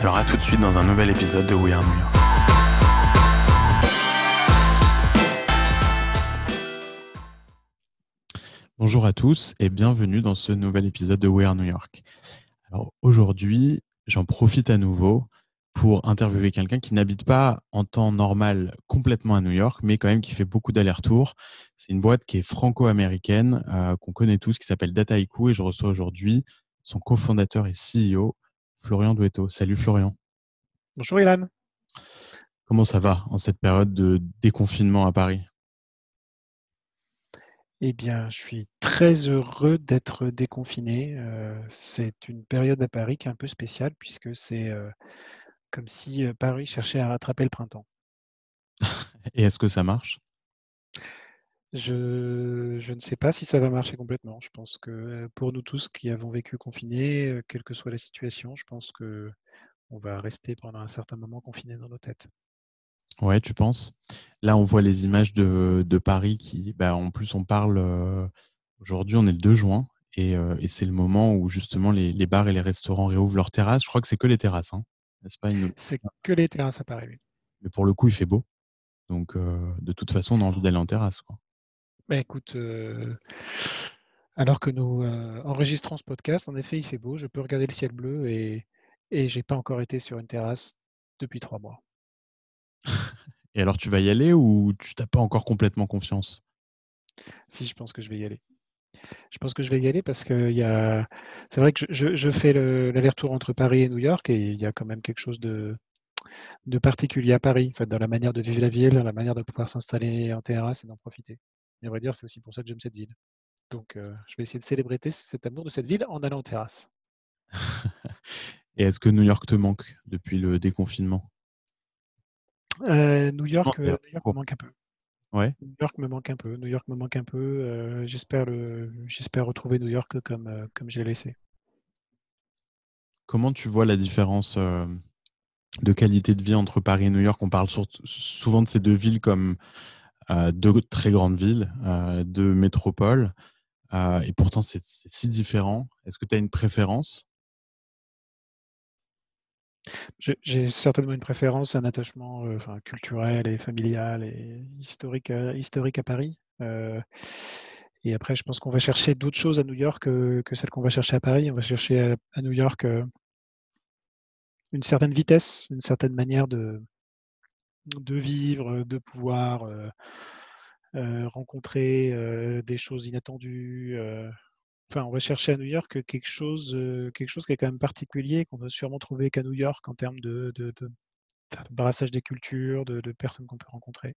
Alors à tout de suite dans un nouvel épisode de We Are New York. Bonjour à tous et bienvenue dans ce nouvel épisode de We Are New York. Alors aujourd'hui, j'en profite à nouveau pour interviewer quelqu'un qui n'habite pas en temps normal complètement à New York, mais quand même qui fait beaucoup d'allers-retours. C'est une boîte qui est franco-américaine, euh, qu'on connaît tous, qui s'appelle Dataiku, et je reçois aujourd'hui son cofondateur et CEO, Florian Duetto. Salut Florian. Bonjour Ilan. Comment ça va en cette période de déconfinement à Paris? Eh bien, je suis très heureux d'être déconfiné. Euh, c'est une période à Paris qui est un peu spéciale puisque c'est euh, comme si euh, Paris cherchait à rattraper le printemps. Et est-ce que ça marche? Je, je, ne sais pas si ça va marcher complètement. Je pense que pour nous tous qui avons vécu confinés, quelle que soit la situation, je pense que on va rester pendant un certain moment confinés dans nos têtes. Ouais, tu penses? Là, on voit les images de, de Paris qui, bah, en plus, on parle euh, aujourd'hui, on est le 2 juin, et, euh, et c'est le moment où justement les, les, bars et les restaurants réouvrent leurs terrasses. Je crois que c'est que les terrasses, hein, n'est-ce pas? Une... C'est que les terrasses à Paris. Mais pour le coup, il fait beau. Donc, euh, de toute façon, on a envie d'aller en terrasse. Quoi. Bah, écoute, alors que nous enregistrons ce podcast, en effet, il fait beau. Je peux regarder le ciel bleu et, et j'ai pas encore été sur une terrasse depuis trois mois. et alors, tu vas y aller ou tu n'as pas encore complètement confiance? Si, je pense que je vais y aller. Je pense que je vais y aller parce que y a... c'est vrai que je, je fais l'aller-retour entre Paris et New York et il y a quand même quelque chose de, de particulier à Paris, en fait, dans la manière de vivre la ville, dans la manière de pouvoir s'installer en terrasse et d'en profiter. Et on va dire, c'est aussi pour ça que j'aime cette ville. Donc, euh, je vais essayer de célébrer cet amour de cette ville en allant en terrasse. Et est-ce que New York te manque depuis le déconfinement? Euh, New York, euh, New York me manque un peu. Ouais. New York me manque un peu. New York me manque un peu. J'espère le, j'espère retrouver New York comme comme j'ai laissé. Comment tu vois la différence de qualité de vie entre Paris et New York? On parle souvent de ces deux villes comme deux très grandes villes, deux métropoles, et pourtant c'est si différent. Est-ce que tu as une préférence? J'ai certainement une préférence, un attachement euh, culturel et familial et historique, à, historique à Paris. Euh, et après, je pense qu'on va chercher d'autres choses à New York que, que celles qu'on va chercher à Paris. On va chercher à, New York euh, une certaine vitesse, une certaine manière de, de vivre, de pouvoir euh, euh, rencontrer euh, des choses inattendues. Enfin, on va chercher à New York quelque chose, quelque chose qui est quand même particulier, qu'on va sûrement trouver qu'à New York en termes de, brassage des cultures, de, personnes qu'on peut rencontrer.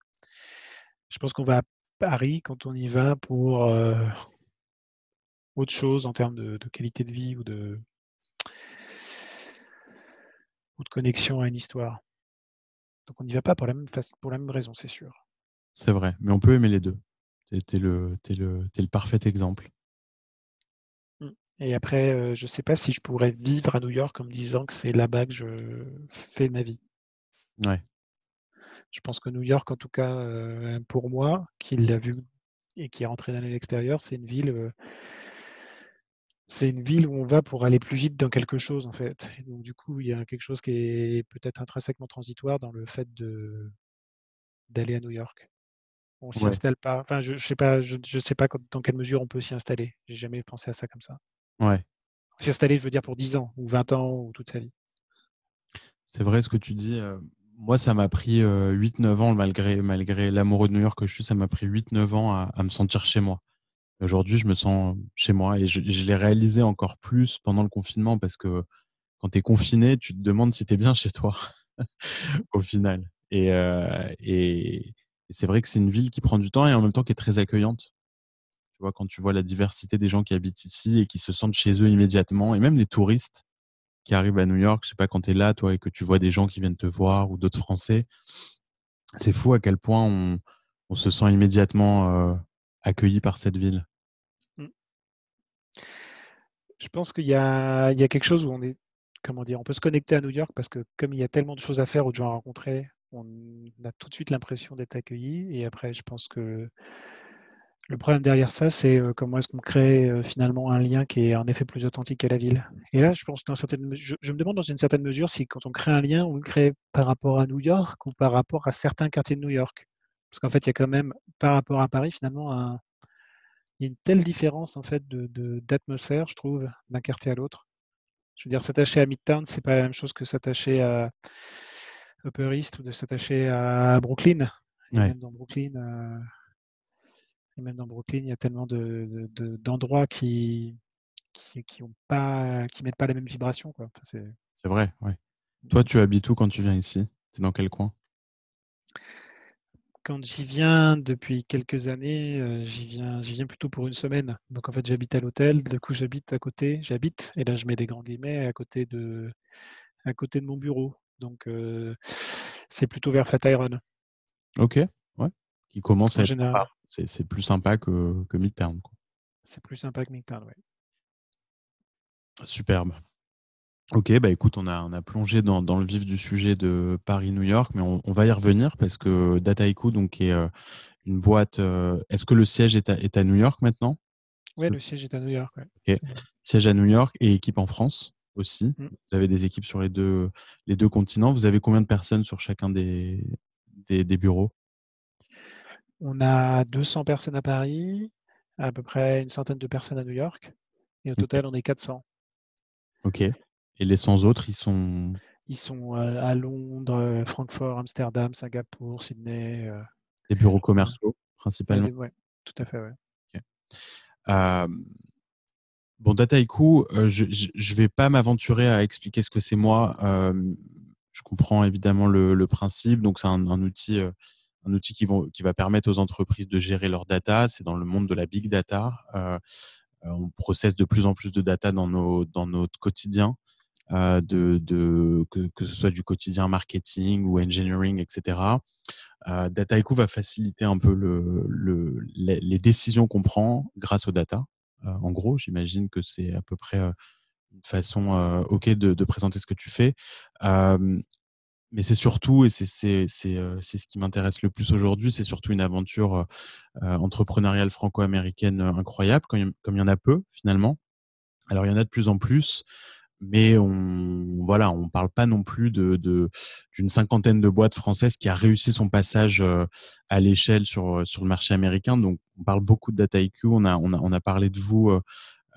Je pense qu'on va à Paris quand on y va pour euh, autre chose en termes de, qualité de vie ou de connexion à une histoire. Donc on n'y va pas pour la même, pour la même raison, c'est sûr. C'est vrai, mais on peut aimer les deux. Tu es, le, es, le, es le parfait exemple. Et après, je ne sais pas si je pourrais vivre à New York en me disant que c'est là-bas que je fais ma vie. Ouais. Je pense que New York, en tout cas, pour moi, qui l'a vu et qui est rentré dans l'extérieur, c'est une ville. C'est une ville où on va pour aller plus vite dans quelque chose, en fait. Et donc, du coup, il y a quelque chose qui est peut-être intrinsèquement transitoire dans le fait de d'aller à New York. On s'y installe pas. Enfin, je, ne sais pas, je, je sais pas dans quelle mesure on peut s'y installer. J'ai jamais pensé à ça comme ça. Ouais. S'y installer, je veux dire, pour 10 ans ou 20 ans ou toute sa vie. C'est vrai ce que tu dis. moi, ça m'a pris 8-9 ans, malgré, malgré l'amoureux de New York que je suis, ça m'a pris 8-9 ans à, à, me sentir chez moi. Aujourd'hui, je me sens chez moi et je, l'ai réalisé encore plus pendant le confinement parce que quand tu es confiné, tu te demandes si tu es bien chez toi au final. Et, euh, et, c'est vrai que c'est une ville qui prend du temps et en même temps qui est très accueillante. Tu vois, quand tu vois la diversité des gens qui habitent ici et qui se sentent chez eux immédiatement, et même les touristes qui arrivent à New York, je sais pas, quand tu es là, toi, et que tu vois des gens qui viennent te voir ou d'autres Français, c'est fou à quel point on, on se sent immédiatement euh, accueilli par cette ville? Mmh. Je pense qu'il y a, quelque chose où on est, comment dire, on peut se connecter à New York parce que comme il y a tellement de choses à faire ou de gens à rencontrer, on a tout de suite l'impression d'être accueilli. Et après, je pense que le problème derrière ça, c'est euh, comment est-ce qu'on crée euh, finalement un lien qui est en effet plus authentique à la ville. Et là, je pense, dans certaines, je, me demande dans une certaine mesure si quand on crée un lien, on le crée par rapport à New York ou par rapport à certains quartiers de New York. Parce qu'en fait, il y a quand même, par rapport à Paris, finalement, un, il y a une telle différence en fait de, d'atmosphère, je trouve, d'un quartier à l'autre. Je veux dire, s'attacher à Midtown, c'est pas la même chose que s'attacher à Upper East ou de s'attacher à Brooklyn. Et Ouais. même dans Brooklyn, euh, et même dans Brooklyn, il y a tellement de, de- d'endroits qui qui, qui ont pas, qui mettent pas la même vibration, quoi. Enfin, c'est... C'est vrai, ouais. Toi, tu habites où quand tu viens ici? Tu es dans quel coin? Quand j'y viens depuis quelques années, euh, j'y viens, j'y viens plutôt pour une semaine. Donc en fait, j'habite à l'hôtel. Du coup, j'habite à côté. J'habite, et là, je mets des grands guillemets à côté de, à côté de mon bureau. Donc euh, c'est plutôt vers Flatiron. Ok, ouais. Qui commence En à être général, sympa. C'est, c'est plus sympa que, que Midtown. Quoi. c'est plus sympa que Midtown, ouais. Superbe. Ok, bah écoute, on a, on a plongé dans, dans le vif du sujet de Paris-New York, mais on, on, va y revenir parce que Dataiku, donc, est euh, une boîte. Euh, est-ce que le siège est à, est à New York maintenant? Oui, le siège est à New York. Ouais. Siège à New York et équipe en France aussi. Mm. Vous avez des équipes sur les deux, les deux continents. Vous avez combien de personnes sur chacun des, des, des bureaux? On a 200 personnes à Paris, à peu près une centaine de personnes à New York, et au total, on est 400. Ok. Et les 100 autres, ils sont Ils sont euh, à Londres, Francfort, Amsterdam, Singapour, Sydney. Euh, des bureaux commerciaux, euh, principalement. Oui, tout à fait, ouais. Okay. Euh, bon, Dataiku, euh, je ne vais pas m'aventurer à expliquer ce que c'est moi. Euh, je comprends évidemment le, le principe. Donc, c'est un, un, outil, euh, un outil qui, vont, qui va permettre aux entreprises de gérer leur data. C'est dans le monde de la big data. Euh, on processe de plus en plus de data dans, nos, dans notre quotidien. Euh, de, que, que, ce soit du quotidien marketing ou engineering, etc. Euh, Dataiku va faciliter un peu le, le, les, décisions qu'on prend grâce aux data. Euh, en gros, j'imagine que c'est à peu près euh, une façon OK de, présenter ce que tu fais. Mais c'est surtout, et c'est ce qui m'intéresse le plus aujourd'hui, c'est surtout une aventure entrepreneuriale franco-américaine incroyable, comme il y en a peu finalement. Alors, il y en a de plus en plus mais on voilà, on parle pas non plus de d'une cinquantaine de boîtes françaises qui a réussi son passage euh, à l'échelle sur sur le marché américain. Donc on parle beaucoup de DataIQ. On a on a on a parlé de vous euh,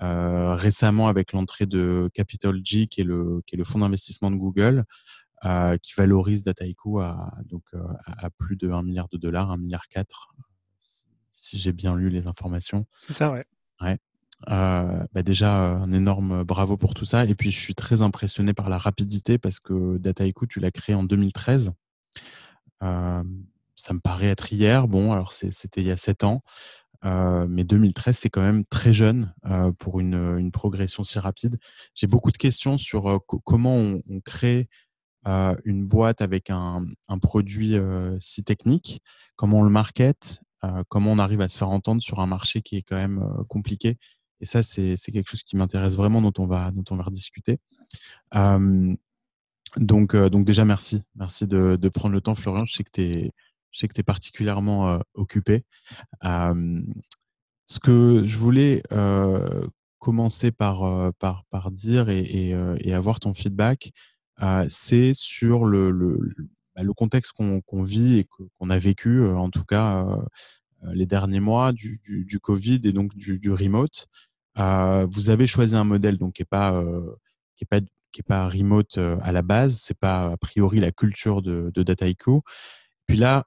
euh, récemment avec l'entrée de Capital G, qui est le qui est le fonds d'investissement de Google, euh, qui valorise DataIQ à donc à plus de 1 milliard de dollars, 1 milliard 4 si j'ai bien lu les informations. C'est ça, ouais. Ouais. Euh, bah déjà, un énorme bravo pour tout ça. Et puis, je suis très impressionné par la rapidité parce que Dataiku, tu l'as créé en 2013. Euh, ça me paraît être hier. Bon, alors c'était il y a sept ans. Euh, mais 2013, c'est quand même très jeune euh, pour une, progression si rapide. J'ai beaucoup de questions sur euh, comment on, on crée une boîte avec un, un produit si technique, comment on le market, comment on arrive à se faire entendre sur un marché qui est quand même compliqué. Et ça, c'est quelque chose qui m'intéresse vraiment, dont on va, dont on va rediscuter. Donc, donc déjà, merci. Merci de, prendre le temps, Florian. Je sais que tu es, es particulièrement euh, occupé. ce que je voulais commencer par, par, par dire et, avoir ton feedback, c'est sur le, le, le contexte qu'on qu vit et qu'on a vécu, en tout cas les derniers mois du, Covid et donc du, remote. Euh, vous avez choisi un modèle donc qui est pas euh, pas qui est pas remote, à la base. C'est pas a priori la culture de de Dataiku. Puis là,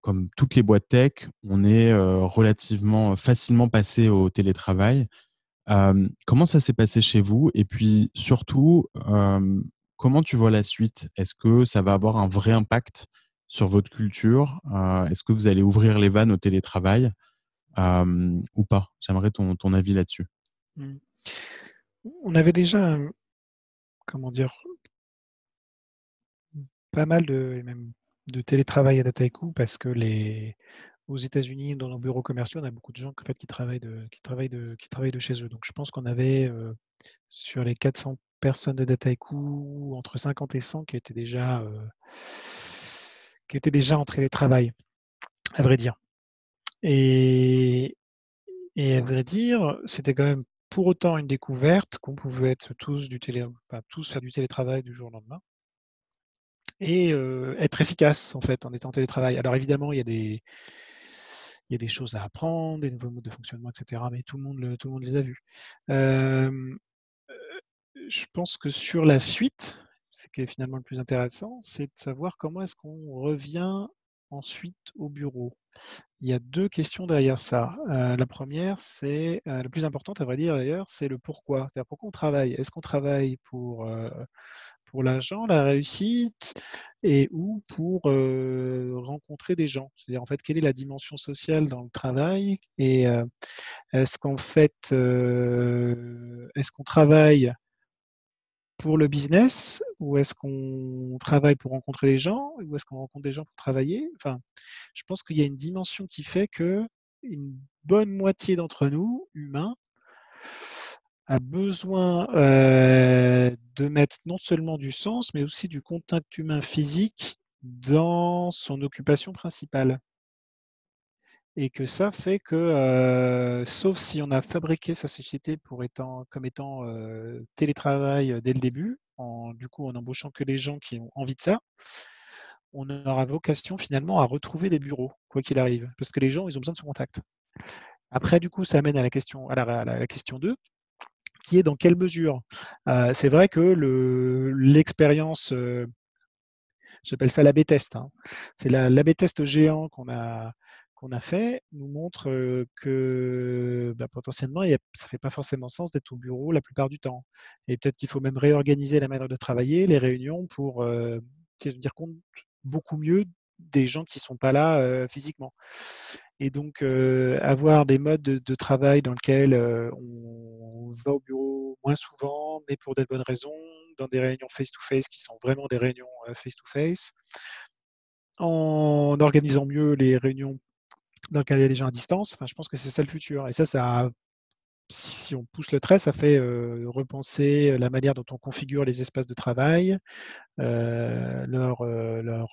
comme toutes les boîtes tech, on est, relativement facilement passé au télétravail. Comment ça s'est passé chez vous? Et puis surtout, comment tu vois la suite? Est-ce que ça va avoir un vrai impact sur votre culture? Heu, est-ce que vous allez ouvrir les vannes au télétravail, hem, ou pas? J'aimerais ton avis là-dessus. Mmh. On avait déjà, comment dire? Pas mal de télétravail à Dataiku parce que les aux États-Unis, dans nos bureaux commerciaux, on a beaucoup de gens qui travaillent de chez eux. Donc je pense qu'on avait, heu, sur les 400 personnes de Dataiku, entre 50 et 100 qui étaient déjà, qui étaient déjà en télétravail, à vrai dire. Et à vrai dire, c'était quand même pour autant une découverte qu'on pouvait tous faire du télétravail du jour au lendemain et heu, être efficace en fait en étant en télétravail. Alors évidemment, il y a des choses à apprendre, des nouveaux modes de fonctionnement et cetera, mais tout le monde tout le monde les a vus. Hem, heu, je pense que sur la suite, ce qui est finalement le plus intéressant, c'est de savoir comment est-ce qu'on revient ensuite au bureau. Il y a 2 questions derrière ça. Heu, la 1re, c'est, heu, la plus importante à vrai dire d'ailleurs, c'est le pourquoi. C'est-à-dire pourquoi on travaille? Est-ce qu'on travaille pour, heu, pour l'argent, la réussite et ou pour, rencontrer des gens? C'est-à-dire en fait, quelle est la dimension sociale dans le travail? Et est-ce qu'en fait, est-ce qu'on travaille pour le business ou est-ce qu'on travaille pour rencontrer des gens? Ou est-ce qu'on rencontre des gens pour travailler? Enfin, je pense qu'il y a une dimension qui fait qu'une bonne moitié d'entre nous, humains a besoin, heu, de mettre non seulement du sens, mais aussi du contact humain physique dans son occupation principale. Et que ça fait que, heu, sauf si on a fabriqué sa société pour étant comme étant, heu, télétravail dès le début, en du coup, en embauchant que les gens qui ont envie de ça on aura vocation finalement à retrouver des bureaux, quoi qu'il arrive. Parce que les gens, ils ont besoin de ce contact. Après du coup, ça amène à la question à la question 2, qui est dans quelle mesure? C'est vrai que le l'expérience, j'appelle ça l'A/B test, hein. C'est la l'A/B test géant qu'on a qu'on a fait, nous montre, que, bah, potentiellement, ça fait pas forcément sens d'être au bureau la plupart du temps. Et peut-être qu'il faut même réorganiser la manière de travailler, les réunions pour, heu, tenir compte beaucoup mieux des gens qui sont pas là, physiquement. Et donc, avoir des modes de travail dans lequel, heu, on va au bureau moins souvent, mais pour des bonnes raisons, dans des réunions face to face qui sont vraiment des réunions, face to face. En organisant mieux les réunions dans lesquelles il y a des gens à distance. Enfin, je pense que c'est ça le futur. Et ça, ça si on pousse le trait, ça fait, heu, repenser la manière dont on configure les espaces de travail, heu, leur, leur,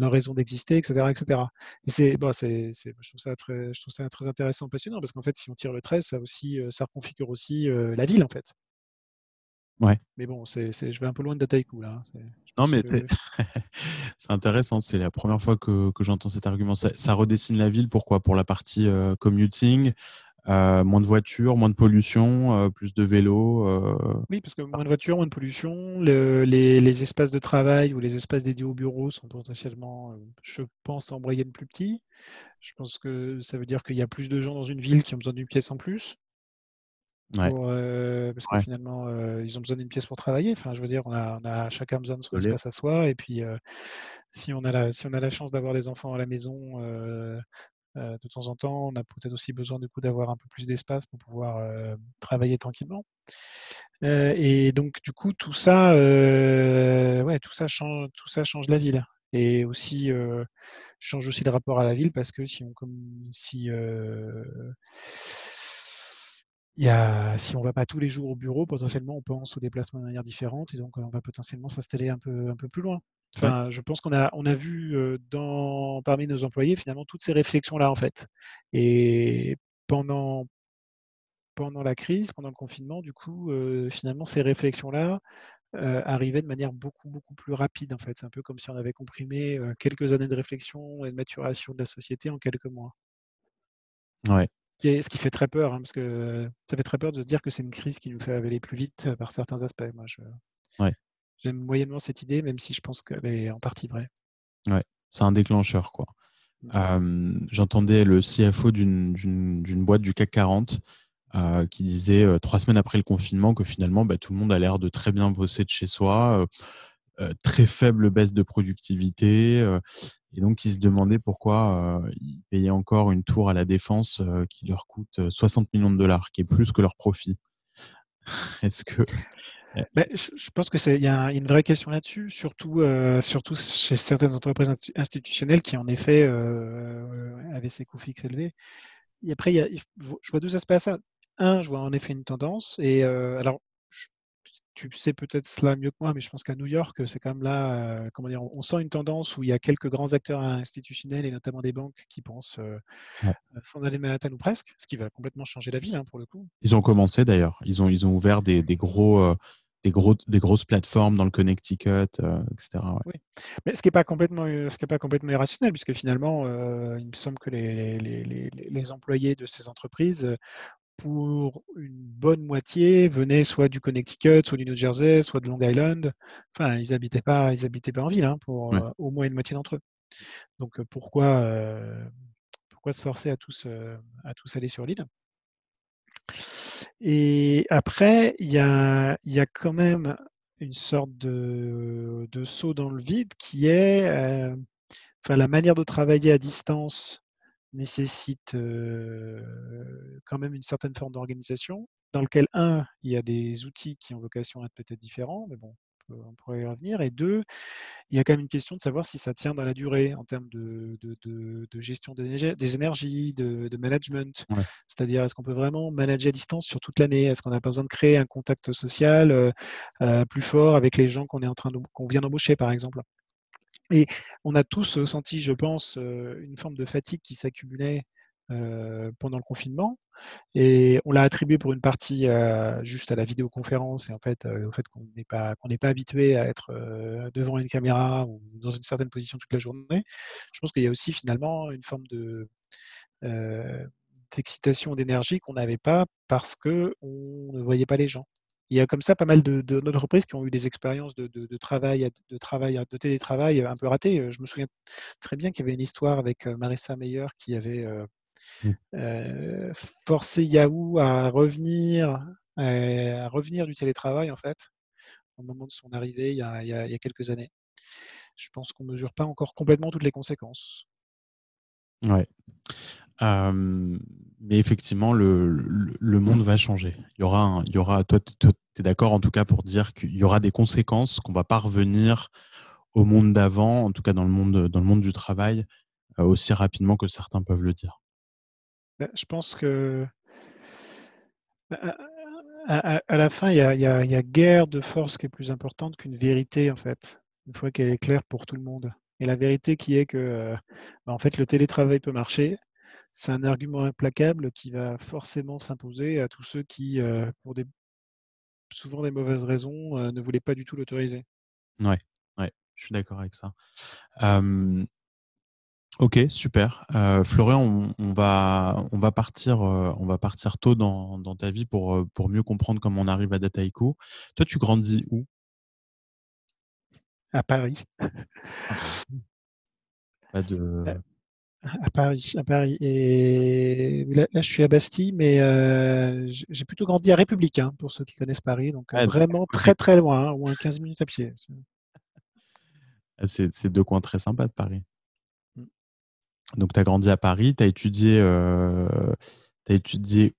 raison d'exister et cetera et c'est bah, c'est je trouve ça très je trouve ça très intéressant, passionnant parce qu'en fait, si on tire le trait, ça aussi, ça reconfigure aussi, la ville, en fait. Ouais. Mais bon, c'est je vais un peu loin de Dataiku là, hein. Non, mais que c'est intéressant, c'est la 1re fois que que j'entends cet argument. Ça ça redessine la ville, pourquoi? Pour la partie, heu, commuting, heu, moins de voitures, moins de pollution, heu, plus de vélos, Oui, parce que moins de voitures, moins de pollution, le les les espaces de travail ou les espaces dédiés aux bureaux sont potentiellement, je pense en moyenne plus petits. Je pense que ça veut dire qu'il y a plus de gens dans une ville qui ont besoin d'une pièce en plus Ouais. pour, heu, parce que Ouais. finalement, heu, ils ont besoin d'une pièce pour travailler. Enfin, je veux dire, on a on a chacun besoin de son espace à soi et puis, heu, si on a la si on a la chance d'avoir des enfants à la maison, de temps en temps, on a peut-être aussi besoin du coup d'avoir un peu plus d'espace pour pouvoir, travailler tranquillement. Et donc du coup, tout ça, ouais, tout ça chan tout ça change la ville et aussi, change aussi le rapport à la ville parce que si on comme si, il y a si on va pas tous les jours au bureau, potentiellement, on pense aux déplacements de manière différente et donc, heu, on va potentiellement s'installer un peu un peu plus loin. Ouais. Je pense qu'on a on a vu, dans parmi nos employés, finalement, toutes ces réflexions-là, en fait. Et pendant pendant la crise, pendant le confinement, du coup, finalement, ces réflexions-là, arrivaient de manière beaucoup, beaucoup plus rapide, en fait. C'est un peu comme si on avait comprimé, quelques années de réflexion et de maturation de la société en quelques mois. Ouais. Ce qui fait très peur, hein, parce que ça fait très peur de se dire que c'est une crise qui nous fait aller plus vite par certains aspects. Moi, je Ouais. J'aime moyennement cette idée, même si je pense qu'elle est en partie vraie. Ouais, c'est un déclencheur, quoi. Mmh. J'entendais le CFO d'une boîte du CAC 40 qui disait trois semaines après le confinement que finalement bah, tout le monde a l'air de très bien bosser de chez soi, très faible baisse de productivité, et donc ils se demandaient pourquoi ils payaient encore une tour à la défense qui leur coûte 60 millions de dollars, qui est plus que leur profit. Est-ce que bah, je, pense que c'est il y, a une vraie question là-dessus, surtout surtout chez certaines entreprises institutionnelles qui en effet avaient ces coûts fixes élevés. Et après, il y a, je vois deux aspects à ça. Un, je vois en effet une tendance. Et alors, tu sais peut-être cela mieux que moi, mais je pense qu'à New York, c'est quand même là, comment dire, on sent une tendance où il y a quelques grands acteurs institutionnels et notamment des banques qui pensent s'en aller Manhattan ou presque, ce qui va complètement changer la ville hein, pour le coup. Ils ont commencé d'ailleurs. Ils ont, ils ont ouvert des, des gros des, gros, des grosses plateformes dans le Connecticut, etc. Oui. Mais ce qui n'est pas, complètement, ce qui est pas complètement irrationnel, puisque finalement, il me semble que les, les, les, les, employés de ces entreprises pour une bonne moitié, venaient soit du Connecticut, soit du New Jersey, soit de Long Island. Enfin, ils n'habitaient pas, ils habitaient pas en ville, hein, pour euh, au moins une moitié d'entre eux. Donc euh, pourquoi, euh, pourquoi se forcer à tous, à tous aller sur l'île? Et après, il y a, y a quand même une sorte de, de, saut dans le vide qui est enfin, la manière de travailler à distance nécessite quand même une certaine forme d'organisation, dans lequel, un, il y a des outils qui ont vocation à être peut-être différents, mais bon, on pourrait y revenir. Et deux, il y a quand même une question de savoir si ça tient dans la durée en termes de, de, gestion des énergies, de, management. C'est-à-dire, est-ce qu'on peut vraiment manager à distance sur toute l'année? Est-ce qu'on n'a pas besoin de créer un contact social plus fort avec les gens qu'on est en train qu'on vient d'embaucher, par exemple? Et on a tous senti, je pense, une forme de fatigue qui s'accumulait pendant le confinement. Et on l'a attribué pour une partie juste à la vidéoconférence et en fait au fait qu'on n'est pas qu'on n'est pas habitué à être devant une caméra ou dans une certaine position toute la journée. Je pense qu'il y a aussi finalement une forme de d'excitation, d'énergie qu'on n'avait pas parce que on ne voyait pas les gens il y a comme ça pas mal d'entreprises qui ont eu des expériences de, travail, de travail, de télétravail un peu ratées. Je me souviens très bien qu'il y avait une histoire avec Marissa Meyer qui avait mmh. forcé Yahoo à revenir, à revenir du télétravail en fait, au moment de son arrivée il y a, quelques années. Je pense qu'on ne mesure pas encore complètement toutes les conséquences. Ouais mais effectivement, le, monde va changer. Il y aura, toi, tu es d'accord en tout cas pour dire qu'il y aura des conséquences, qu'on va pas revenir au monde d'avant, en tout cas dans le monde, dans le monde du travail, aussi rapidement que certains peuvent le dire. Bah, je pense que à, la fin, il y, a, il guerre de force qui est plus importante qu'une vérité, en fait, une fois qu'elle est claire pour tout le monde. Et la vérité qui est que bah, en fait, le télétravail peut marcher, c'est un argument implacable qui va forcément s'imposer à tous ceux qui, euh, pour des souvent des mauvaises raisons, euh, ne voulaient pas du tout l'autoriser. Ouais, ouais, je suis d'accord avec ça. ok, super. Euh, Florian, on, va, on, va partir, on va partir tôt dans, dans, ta vie pour, pour mieux comprendre comment on arrive à Dataiku. Toi, tu grandis où? À Paris. Pas de... À Paris, à Paris. Et là, je suis à Bastille, mais euh, j'ai plutôt grandi à Républicain, pour ceux qui connaissent Paris. Donc, euh, vraiment très, très loin, hein, au moins 15 minutes à pied. Ah, c'est deux coins très sympas de Paris. Mm. Donc, tu as grandi à Paris, tu as étudié. Euh, as étudié...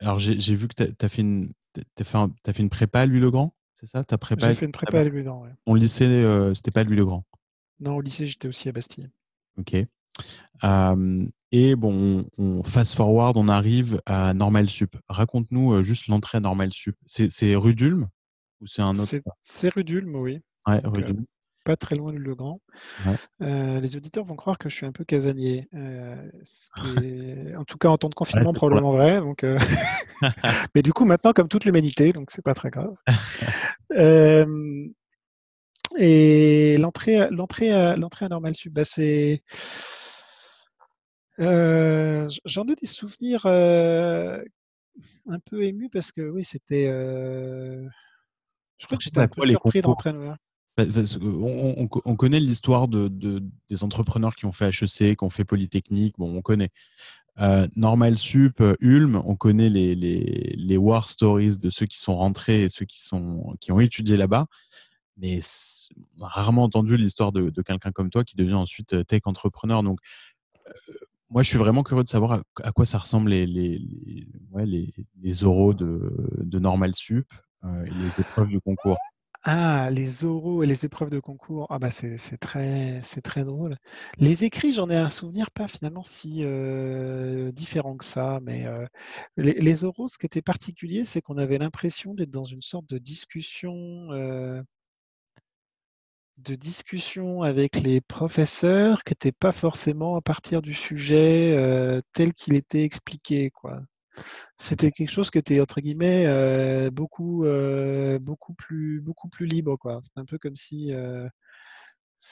Alors, j'ai vu que tu as, fait une. As fait, as fait une prépa à Louis-le-Grand, c'est ça? J'ai fait une prépa à Louis-le-Grand, oui. Ton lycée, c'était pas à Louis-le-Grand Non, au lycée, j'étais aussi à Bastille. Ok et bon, on, fast forward, on arrive à Normal Sup. Raconte-nous juste l'entrée à Normal Sup. C'est rue d'Ulm ou c'est un autre C'est rue d'Ulm, oui. Ouais, rue d'Ulm. Pas très loin de Le Grand. les auditeurs vont croire que je suis un peu casanier. En tout cas, en temps de confinement, probablement vrai. Donc, Mais du coup, maintenant, comme toute l'humanité, donc c'est pas très grave. Et l'entrée, l'entrée, l'entrée à Normal Sup, bah, c'est euh, j'en ai des souvenirs, euh, un peu émus parce que oui, c'était, euh Je crois que j'étais un peu surpris York. Bah, qu'on on on on connaît l'histoire de de des entrepreneurs qui ont fait HEC, qui ont fait Polytechnique, bon, on connaît. Normal Sup, Ulm, on connaît les les les war stories de ceux qui sont rentrés et ceux qui sont qui ont étudié là-bas. Mais on a rarement entendu l'histoire de de quelqu'un comme toi qui devient ensuite, tech entrepreneur. Donc, moi, je suis vraiment curieux de savoir à quoi ça ressemble les les les oraux de de Normal Sup, heu, et les épreuves du concours. Ah, les oraux et les épreuves de concours. Ah bah, c'est très très drôle. Les écrits, j'en ai un souvenir pas finalement si, heu, différent que ça, mais, heu, les oraux, ce qui était particulier, c'est qu'on avait l'impression d'être dans une sorte de discussion, de discussion avec les professeurs qui était pas forcément à partir du sujet, heu, tel qu'il était expliqué, quoi. C'était quelque chose qui était entre guillemets, heu, beaucoup, heu, beaucoup plus beaucoup plus libre, quoi. C'est un peu comme si,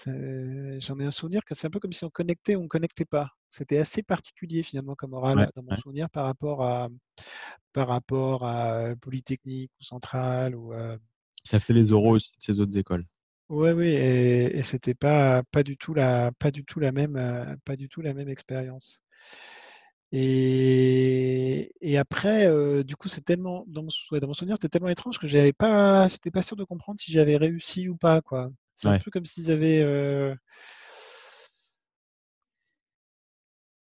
j'en ai un souvenir que c'est un peu comme si on connectait ou on connectait pas. C'était assez particulier finalement comme Ouais, oral dans mon ouais. souvenir par rapport à par rapport à, Polytechnique ou Centrale ou, as fait les oraux ouais. aussi de ces autres écoles? Ouais, oui et et c'était pas pas du tout la pas du tout la même, heu, pas du tout la même expérience. Et et après, heu, du coup, c'est tellement dans mon sou dans mon souvenir, c'était tellement étrange que j'avais pas j'étais pas sûr de comprendre si j'avais réussi ou pas, quoi. C'est un Ouais. peu comme s'ils avaient, heu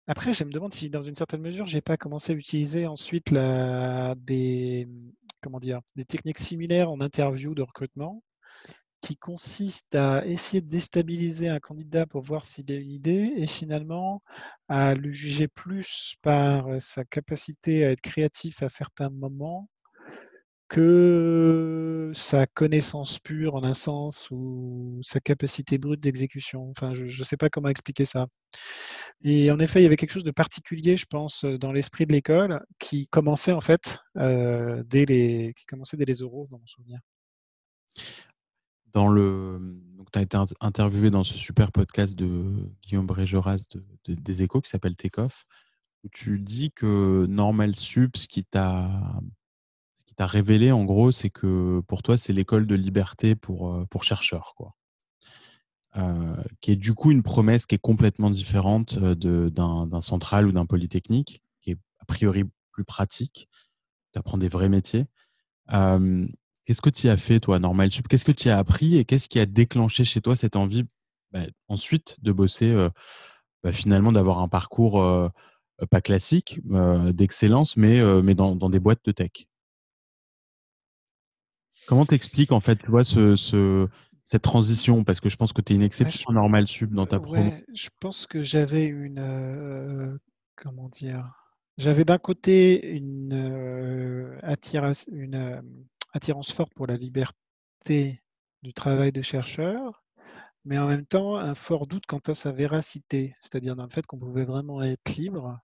après, je me demande si, dans une certaine mesure, j'ai pas commencé à utiliser ensuite la des, comment dire? Des techniques similaires en interview de recrutement, qui consistent à essayer de déstabiliser un candidat pour voir s'il a une idée et finalement à le juger plus par, heu, sa capacité à être créatif à certains moments que sa connaissance pure en un sens ou sa capacité brute d'exécution. Enfin, je je sais pas comment expliquer ça. Et en effet, il y avait quelque chose de particulier, je pense, heu, dans l'esprit de l'école qui commençait en fait, heu, dès les qui commençait dès les oraux dans mon souvenir. Dans le donc tu as été int interviewé dans ce super podcast de Guillaume Brégeras de de des Échos qui s'appelle Take Off, où tu dis que Normal Sup, ce qui t'a révélé en gros, c'est que pour toi, c'est l'école de liberté pour, heu, pour chercheurs, quoi. Heu, qui est du coup une promesse qui est complètement différente, de d'un Centrale ou d'un Polytechnique, qui est a priori plus pratique. Tu apprends des vrais métiers. Qu'est-ce que tu as fait toi Normal Sup? Qu'est-ce que tu as appris et qu'est-ce qui a déclenché chez toi cette envie, bah, ensuite de bosser, heu, bah, finalement d'avoir un parcours, heu, pas classique, heu, d'excellence, mais mais dans dans des boîtes de tech? Comment tu expliques en fait, tu vois, ce ce cette transition? Parce que je pense que tu es une exception je à Normal Sup dans ta promo. ouais, je pense que j'avais une, comment dire? J'avais d'un côté une, attiras une, attirance forte pour la liberté du travail de chercheur, mais en même temps un fort doute quant à sa véracité. C'est-à-dire dans le fait qu'on pouvait vraiment être libre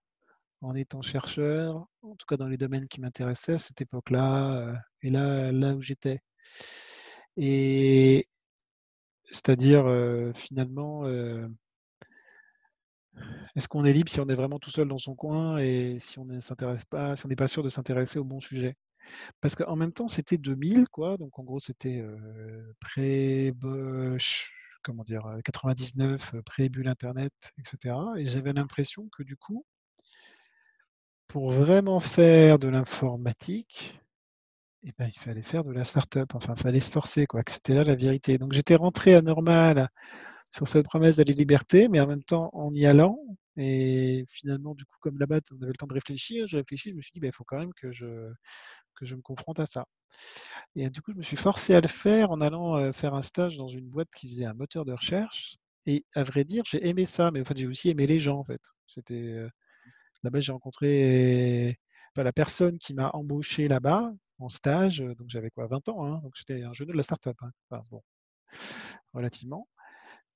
en étant chercheur, en tout cas dans les domaines qui m'intéressaient à cette époque-là, heu, et là où j'étais. Et c'est-à-dire, heu, finalement, heu est-ce qu'on est libre si on est vraiment tout seul dans son coin et si on ne s'intéresse pas si on n'est pas sûr de s'intéresser au bon sujet? Parce qu'en même temps, c'était 2000 quoi, donc en gros, c'était, pré-Bosch, comment dire? Heu, 99, heu, pré-bulle internet et cetera et j'avais l'impression que du coup pour vraiment faire de l'informatique et bah, il fallait faire de la start-up, enfin, fallait se forcer quoi, que c'était là la vérité. Donc j'étais rentré à Normal sur cette promesse d'aller liberté, mais en même temps en y allant et finalement du coup comme là-bas on avait le temps de réfléchir, j'ai réfléchi, je me suis dit: «Bah, il faut quand même que je que je me confronte à ça» et du coup, je me suis forcé à le faire en allant, faire un stage dans une boîte qui faisait un moteur de recherche et à vrai dire, j'ai aimé ça, mais en fait, j'ai aussi aimé les gens en fait. C'était, là-bas, j'ai rencontré la personne qui m'a embauché là-bas en stage, donc j'avais quoi? 20 ans, hein, donc j'étais un genou de la start-up, hein, bon, relativement.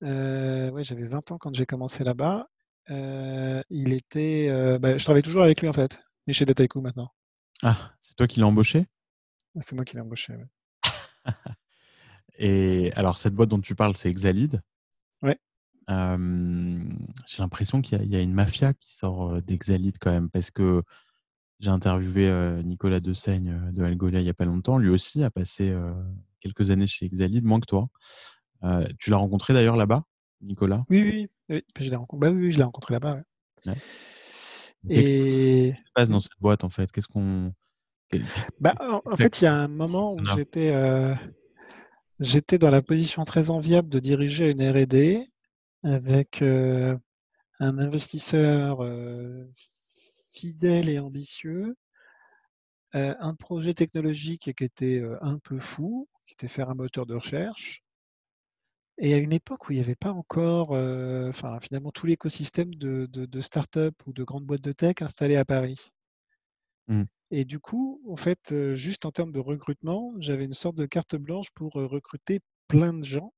Ouais, j'avais 20 ans quand j'ai commencé là-bas. Heu, il était, heu, bah, je travaille toujours avec lui en fait, mais chez Dataiku maintenant. Ah, c'est toi qui l'as embauché? C'est moi qui l'ai embauché, ouais. Et alors cette boîte dont tu parles, c'est Exalead. Ouais. J'ai l'impression qu'il y a il y a une mafia qui sort, heu, d'Exalead quand même parce que j'ai interviewé, Nicolas Dessaigne, de Algolia il y a pas longtemps. Lui aussi a passé, quelques années chez Exalid, moins que toi. tu l'as rencontré d'ailleurs là-bas, Nicolas? Oui, oui, oui. Je l'ai rencontré, bah, oui, je l'ai rencontré là-bas. Ouais. Et... Qu'est-ce qui se passe dans cette boîte en fait? Qu'est-ce qu'on bah, en, fait, il y a un moment où j'étais j'étais dans la position très enviable de diriger une R&D avec un investisseur fidèle et ambitieux, un projet technologique qui était un peu fou, qui était faire un moteur de recherche, et à une époque où il n'y avait pas encore, enfin finalement tout l'écosystème de, de, start-up ou de grandes boîtes de tech installées à Paris. Mmh. Et du coup, en fait, juste en termes de recrutement, j'avais une sorte de carte blanche pour recruter plein de gens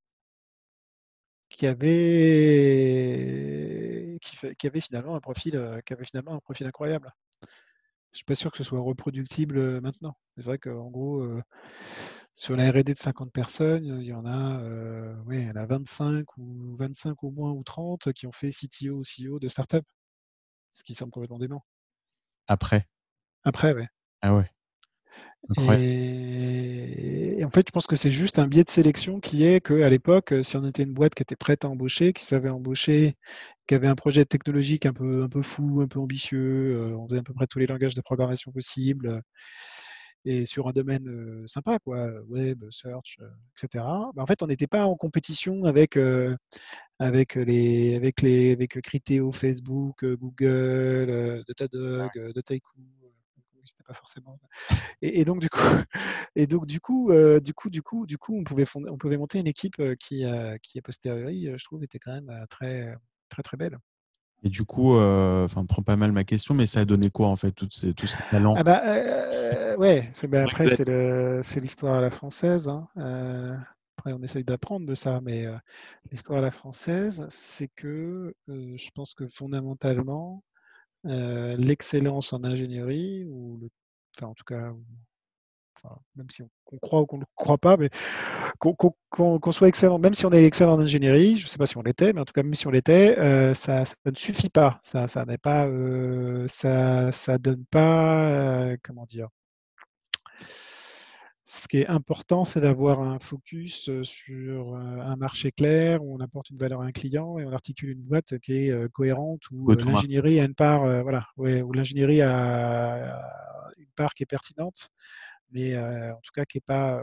qui avaient, qui, avaient finalement un profil, qui avait finalement un profil incroyable. Je suis pas sûr que ce soit reproductible maintenant. C'est vrai qu'en gros, sur la R&D de 50 personnes, il y en a, oui, il y en a 25 ou 25 au moins ou 30 qui ont fait CTO ou CEO de startup, ce qui semble complètement dément. Après. Après, ouais. Ah ouais. Et... en fait, je pense que c'est juste un biais de sélection qui est qu'à l'époque, si on était une boîte qui était prête à embaucher, qui savait embaucher, qui avait un projet technologique un peu, un peu fou, un peu ambitieux, euh, on faisait à peu près tous les langages de programmation possibles, et sur un domaine euh, sympa, quoi, web, search, euh, etc. Bah, en fait, on n'était pas en compétition avec, avec les avec les avec Criteo, Facebook, Google, Datadog, Dataiku c'était pas forcément. Et, donc du coup, et donc du coup, euh, du coup, du coup, du coup, on pouvait on pouvait monter une équipe euh, qui, euh, qui a posteriori, je trouve, était quand même très, très, très belle. Et du coup, enfin, prend pas mal ma question, mais ça a donné quoi en fait, ces, tous ces talents? Ah bah ouais, bah, après c'est l'histoire à la française. Hein. après, on essaye d'apprendre de ça, mais l'histoire à la française, c'est que je pense que fondamentalement, euh, l'excellence en ingénierie, ou le, enfin, en tout cas, même si on, croit ou qu'on ne croit pas, mais qu'on soit excellent, même si on est excellent en ingénierie, je ne sais pas si on l'était, mais en tout cas, même si on l'était, euh, ça, ça, ne suffit pas. Ça, ça n'est pas, euh, ça, ça donne pas, comment dire, ce qui est important, c'est d'avoir un focus sur un marché clair où on apporte une valeur à un client et on articule une boîte qui est cohérente où l'ingénierie a une part, voilà, où l'ingénierie a une part qui est pertinente, mais en tout cas qui est pas,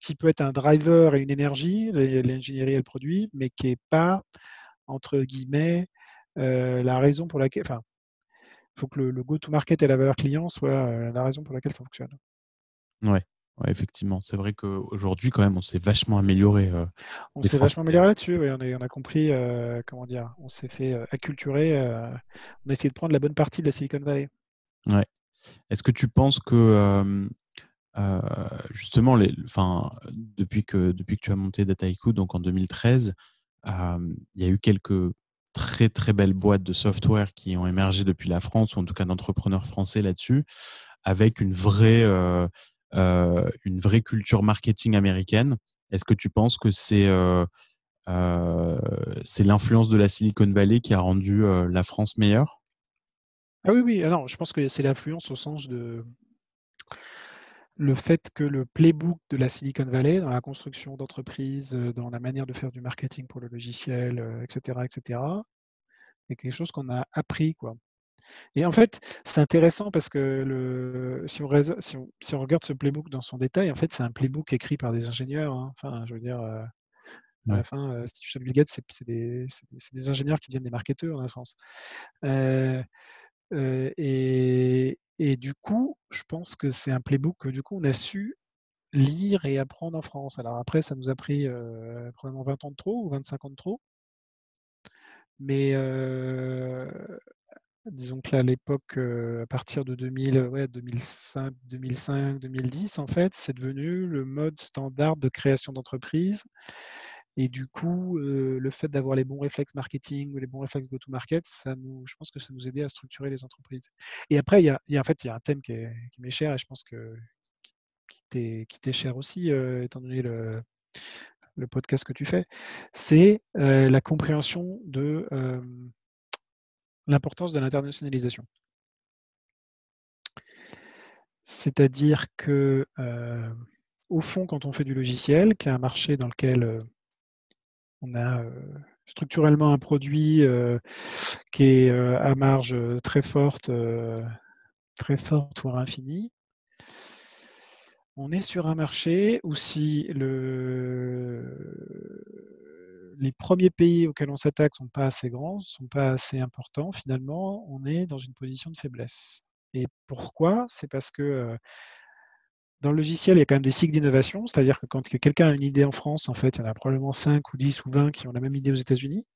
qui peut être un driver et une énergie, l'ingénierie et le produit, mais qui n'est pas entre guillemets la raison pour laquelle, enfin, il faut que le, go-to-market et la valeur client soient la raison pour laquelle ça fonctionne. Ouais. Ouais, effectivement. C'est vrai qu'aujourd'hui, quand même, on s'est vachement amélioré. Euh, on s'est vachement amélioré là-dessus, oui. On, on, a compris, euh, comment dire, on s'est fait euh, acculturer. on a essayé de prendre la bonne partie de la Silicon Valley. Ouais. Est-ce que tu penses que, justement, les, depuis, que, depuis que tu as monté Dataiku, donc en 2013, il y a eu quelques très, très belles boîtes de software qui ont émergé depuis la France, ou en tout cas d'entrepreneurs français là-dessus, avec une vraie euh, une vraie culture marketing américaine. Est-ce que tu penses que c'est euh, euh, c'est l'influence de la Silicon Valley qui a rendu la France meilleure? Ah oui, oui. Alors, je pense que c'est l'influence au sens de le fait que le playbook de la Silicon Valley dans la construction d'entreprises, dans la manière de faire du marketing pour le logiciel, etc., etc., est quelque chose qu'on a appris. Quoi. Et en fait, c'est intéressant parce que le, si, on, si, on, si, on, regarde ce playbook dans son détail, en fait, c'est un playbook écrit par des ingénieurs. Hein. Enfin, je veux dire, euh, à la fin, euh, Steve Jobs, Gates, c'est des, des, ingénieurs qui deviennent des marketeurs, dans un sens. Euh, et, du coup, je pense que c'est un playbook que du coup, on a su lire et apprendre en France. Alors après, ça nous a pris probablement 20 ans de trop ou 25 ans de trop. Mais Disons que là, à l'époque, à partir de 2000, ouais, 2005, 2005, 2010, en fait, c'est devenu le mode standard de création d'entreprise. Et du coup, euh, le fait d'avoir les bons réflexes marketing ou les bons réflexes go-to-market, je pense que ça nous aidait à structurer les entreprises. Et après, il y a, en fait, il y a un thème qui, m'est cher et je pense que qui t'est cher aussi, euh, étant donné le, le podcast que tu fais, c'est la compréhension de l'importance de l'internationalisation. C'est-à-dire que euh, au fond, quand on fait du logiciel, qui est un marché dans lequel on a structurellement un produit qui est à marge très forte, très forte voire infinie. On est sur un marché où si le... les premiers pays auxquels on s'attaque ne sont pas assez grands, ne sont pas assez importants, finalement, on est dans une position de faiblesse. Et pourquoi? C'est parce que dans le logiciel, il y a quand même des cycles d'innovation, c'est-à-dire que quand quelqu'un a une idée en France, en fait, il y en a probablement 5 ou 10 ou 20 qui ont la même idée aux États-Unis.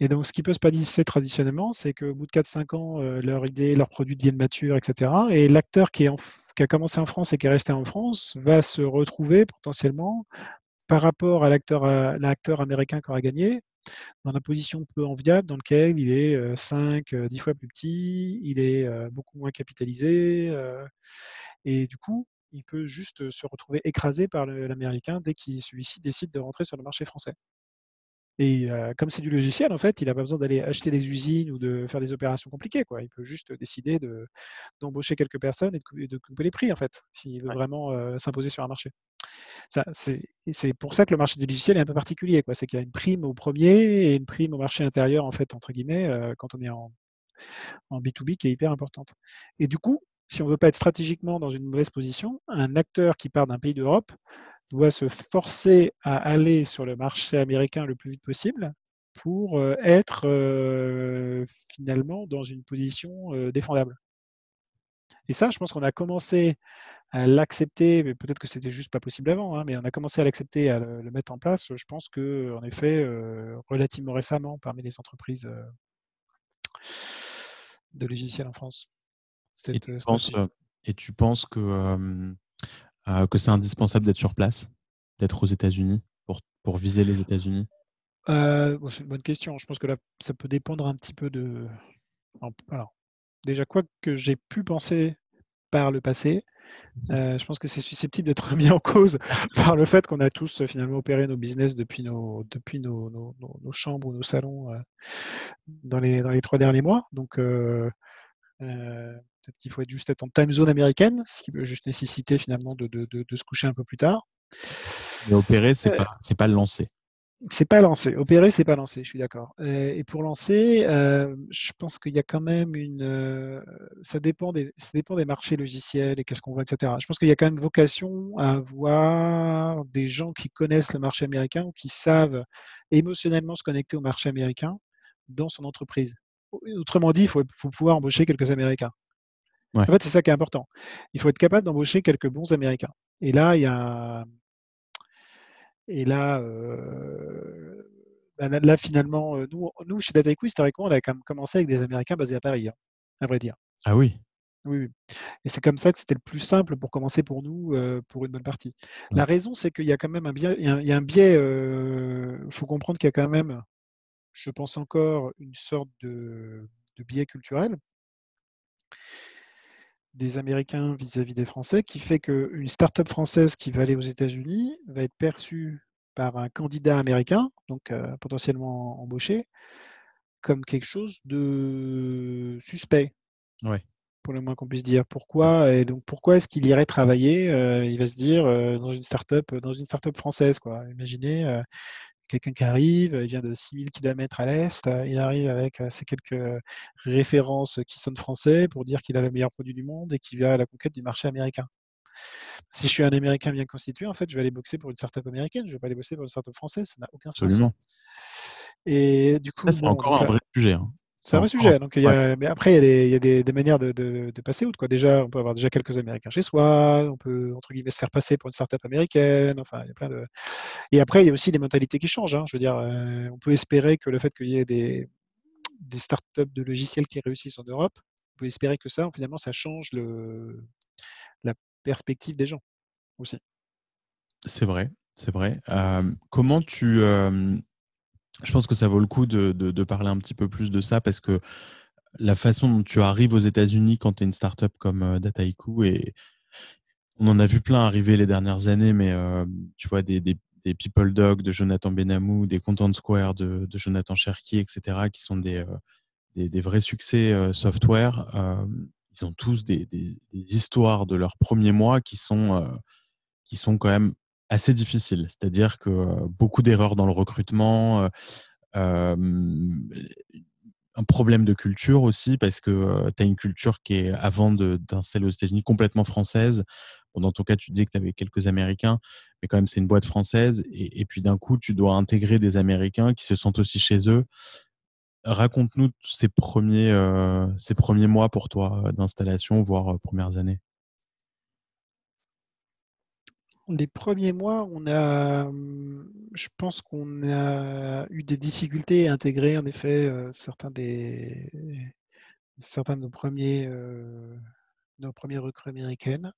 Et donc, ce qui peut se passer traditionnellement, c'est qu'au bout de 4-5 ans, euh, leur idée, leur produit deviennent matures, etc. Et l'acteur qui, a commencé en France et qui est resté en France va se retrouver potentiellement par rapport à l'acteur américain qui aura gagné, dans la position peu enviable dans laquelle il est 5, euh, 10 euh, fois plus petit, il est beaucoup moins capitalisé. Et du coup, il peut juste se retrouver écrasé par l'Américain dès qu'il celui-ci décide de rentrer sur le marché français. Et comme c'est du logiciel, en fait, il n'a pas besoin d'aller acheter des usines ou de faire des opérations compliquées. Quoi. Il peut juste décider d'embaucher quelques personnes et de, couper les prix, en fait, s'il veut vraiment s'imposer sur un marché. C'est pour ça que le marché du logiciel est un peu particulier. C'est qu'il y a une prime au premier et une prime au marché intérieur, en fait, entre guillemets, quand on est en, en B2B qui est hyper importante. Et du coup, si on ne veut pas être stratégiquement dans une mauvaise position, un acteur qui part d'un pays d'Europe doit se forcer à aller sur le marché américain le plus vite possible pour euh, être euh, finalement dans une position euh, défendable. Et ça, je pense qu'on a commencé à l'accepter, mais peut-être que c'était juste pas possible avant, hein, mais on a commencé à l'accepter, à le, mettre en place, je pense que en effet, relativement récemment, parmi les entreprises de logiciels en France. Et tu, penses, et tu, penses, que euh, que c'est indispensable d'être sur place, d'être aux États-Unis pour, pour viser les États-Unis? Euh, C'est une bonne question. Je pense que là, ça peut dépendre un petit peu de. Alors, déjà, quoi que j'ai pu penser par le passé, euh, je pense que c'est susceptible d'être mis en cause par le fait qu'on a tous finalement opéré nos business depuis nos, depuis nos, nos, nos chambres ou nos salons dans, les, dans les trois derniers mois. Donc, Peut-être qu'il faut être juste être en time zone américaine, ce qui peut juste nécessiter finalement de, se coucher un peu plus tard. Mais opérer, c'est n'est euh, pas, pas lancer. C'est pas lancé. Opérer, c'est pas lancé, je suis d'accord. Et pour lancer, euh, je pense qu'il y a quand même une. Euh, ça, dépend des, ça dépend des marchés logiciels et qu'est-ce qu'on voit, etc. Je pense qu'il y a quand même vocation à avoir des gens qui connaissent le marché américain ou qui savent émotionnellement se connecter au marché américain dans son entreprise. Autrement dit, il faut, faut pouvoir embaucher quelques Américains. En fait, c'est ça qui est important. Il faut être capable d'embaucher quelques bons Américains. Et là, il y a. Et là, euh, bah, là finalement, euh, nous, nous chez DataIQ, historiquement, on a commencé avec des Américains basés à Paris, hein, à vrai dire. Ah oui? Oui, et c'est comme ça que c'était le plus simple pour commencer pour nous, euh, pour une bonne partie. La raison, c'est qu'il y a quand même un biais, il y a un, biais, il faut comprendre qu'il y a quand même, je pense encore, une sorte de, de biais culturel des Américains vis-à-vis des Français qui fait qu'une start-up française qui va aller aux États-Unis va être perçue par un candidat américain, donc euh, potentiellement embauché, comme quelque chose de suspect. Pour le moins qu'on puisse dire. Pourquoi et donc pourquoi est-ce qu'il irait travailler euh, Il va se dire euh, dans une start-up, dans une start-up française, quoi. Imaginez quelqu'un qui arrive, il vient de 6000 km à l'est, il arrive avec ces quelques références qui sonnent français pour dire qu'il a le meilleur produit du monde et qu'il va à la conquête du marché américain. Si je suis un Américain bien constitué, en fait, je vais aller boxer pour une startup américaine, je ne vais pas aller bosser pour une startup française, ça n'a aucun sens. Absolument. Et du coup, c'est encore un vrai sujet. Hein. C'est un vrai sujet. Donc, Mais après, il y a des, manières de, passer outre. Quoi. Déjà, on peut avoir déjà quelques Américains chez soi, on peut, entre guillemets, se faire passer pour une startup américaine. Enfin, il y a plein de... Et après, il y a aussi des mentalités qui changent. Hein. Je veux dire, euh, on peut espérer que le fait qu'il y ait des, des startups de logiciels qui réussissent en Europe, on peut espérer que ça, finalement, ça change le, la perspective des gens aussi. C'est vrai, c'est vrai. Euh, comment tu, euh, je pense que ça vaut le coup de, parler un petit peu plus de ça parce que la façon dont tu arrives aux États-Unis quand tu es une startup comme euh, Dataiku, et on en a vu plein arriver les dernières années, mais euh, tu vois, des, des, People Dog de Jonathan Benamou, des Content Square de, Jonathan Cherki, etc., qui sont des, euh, des, vrais succès software. ils ont tous des, histoires de leurs premiers mois qui sont qui sont quand même assez difficiles. C'est-à-dire que beaucoup d'erreurs dans le recrutement, un problème de culture aussi parce que tu as une culture qui est, avant d'installer aux États-Unis, complètement française. Dans ton cas, tu disais que tu avais quelques Américains, mais quand même, c'est une boîte française et puis d'un coup, tu dois intégrer des Américains qui se sentent aussi chez eux. Raconte-nous ces premiers, ces premiers mois pour toi d'installation, voire premières années. Les premiers mois, on a, mmh, je pense qu'on a eu des difficultés à intégrer en effet, heu, certains des certains de nos premiers, heu, nos recrues américaines,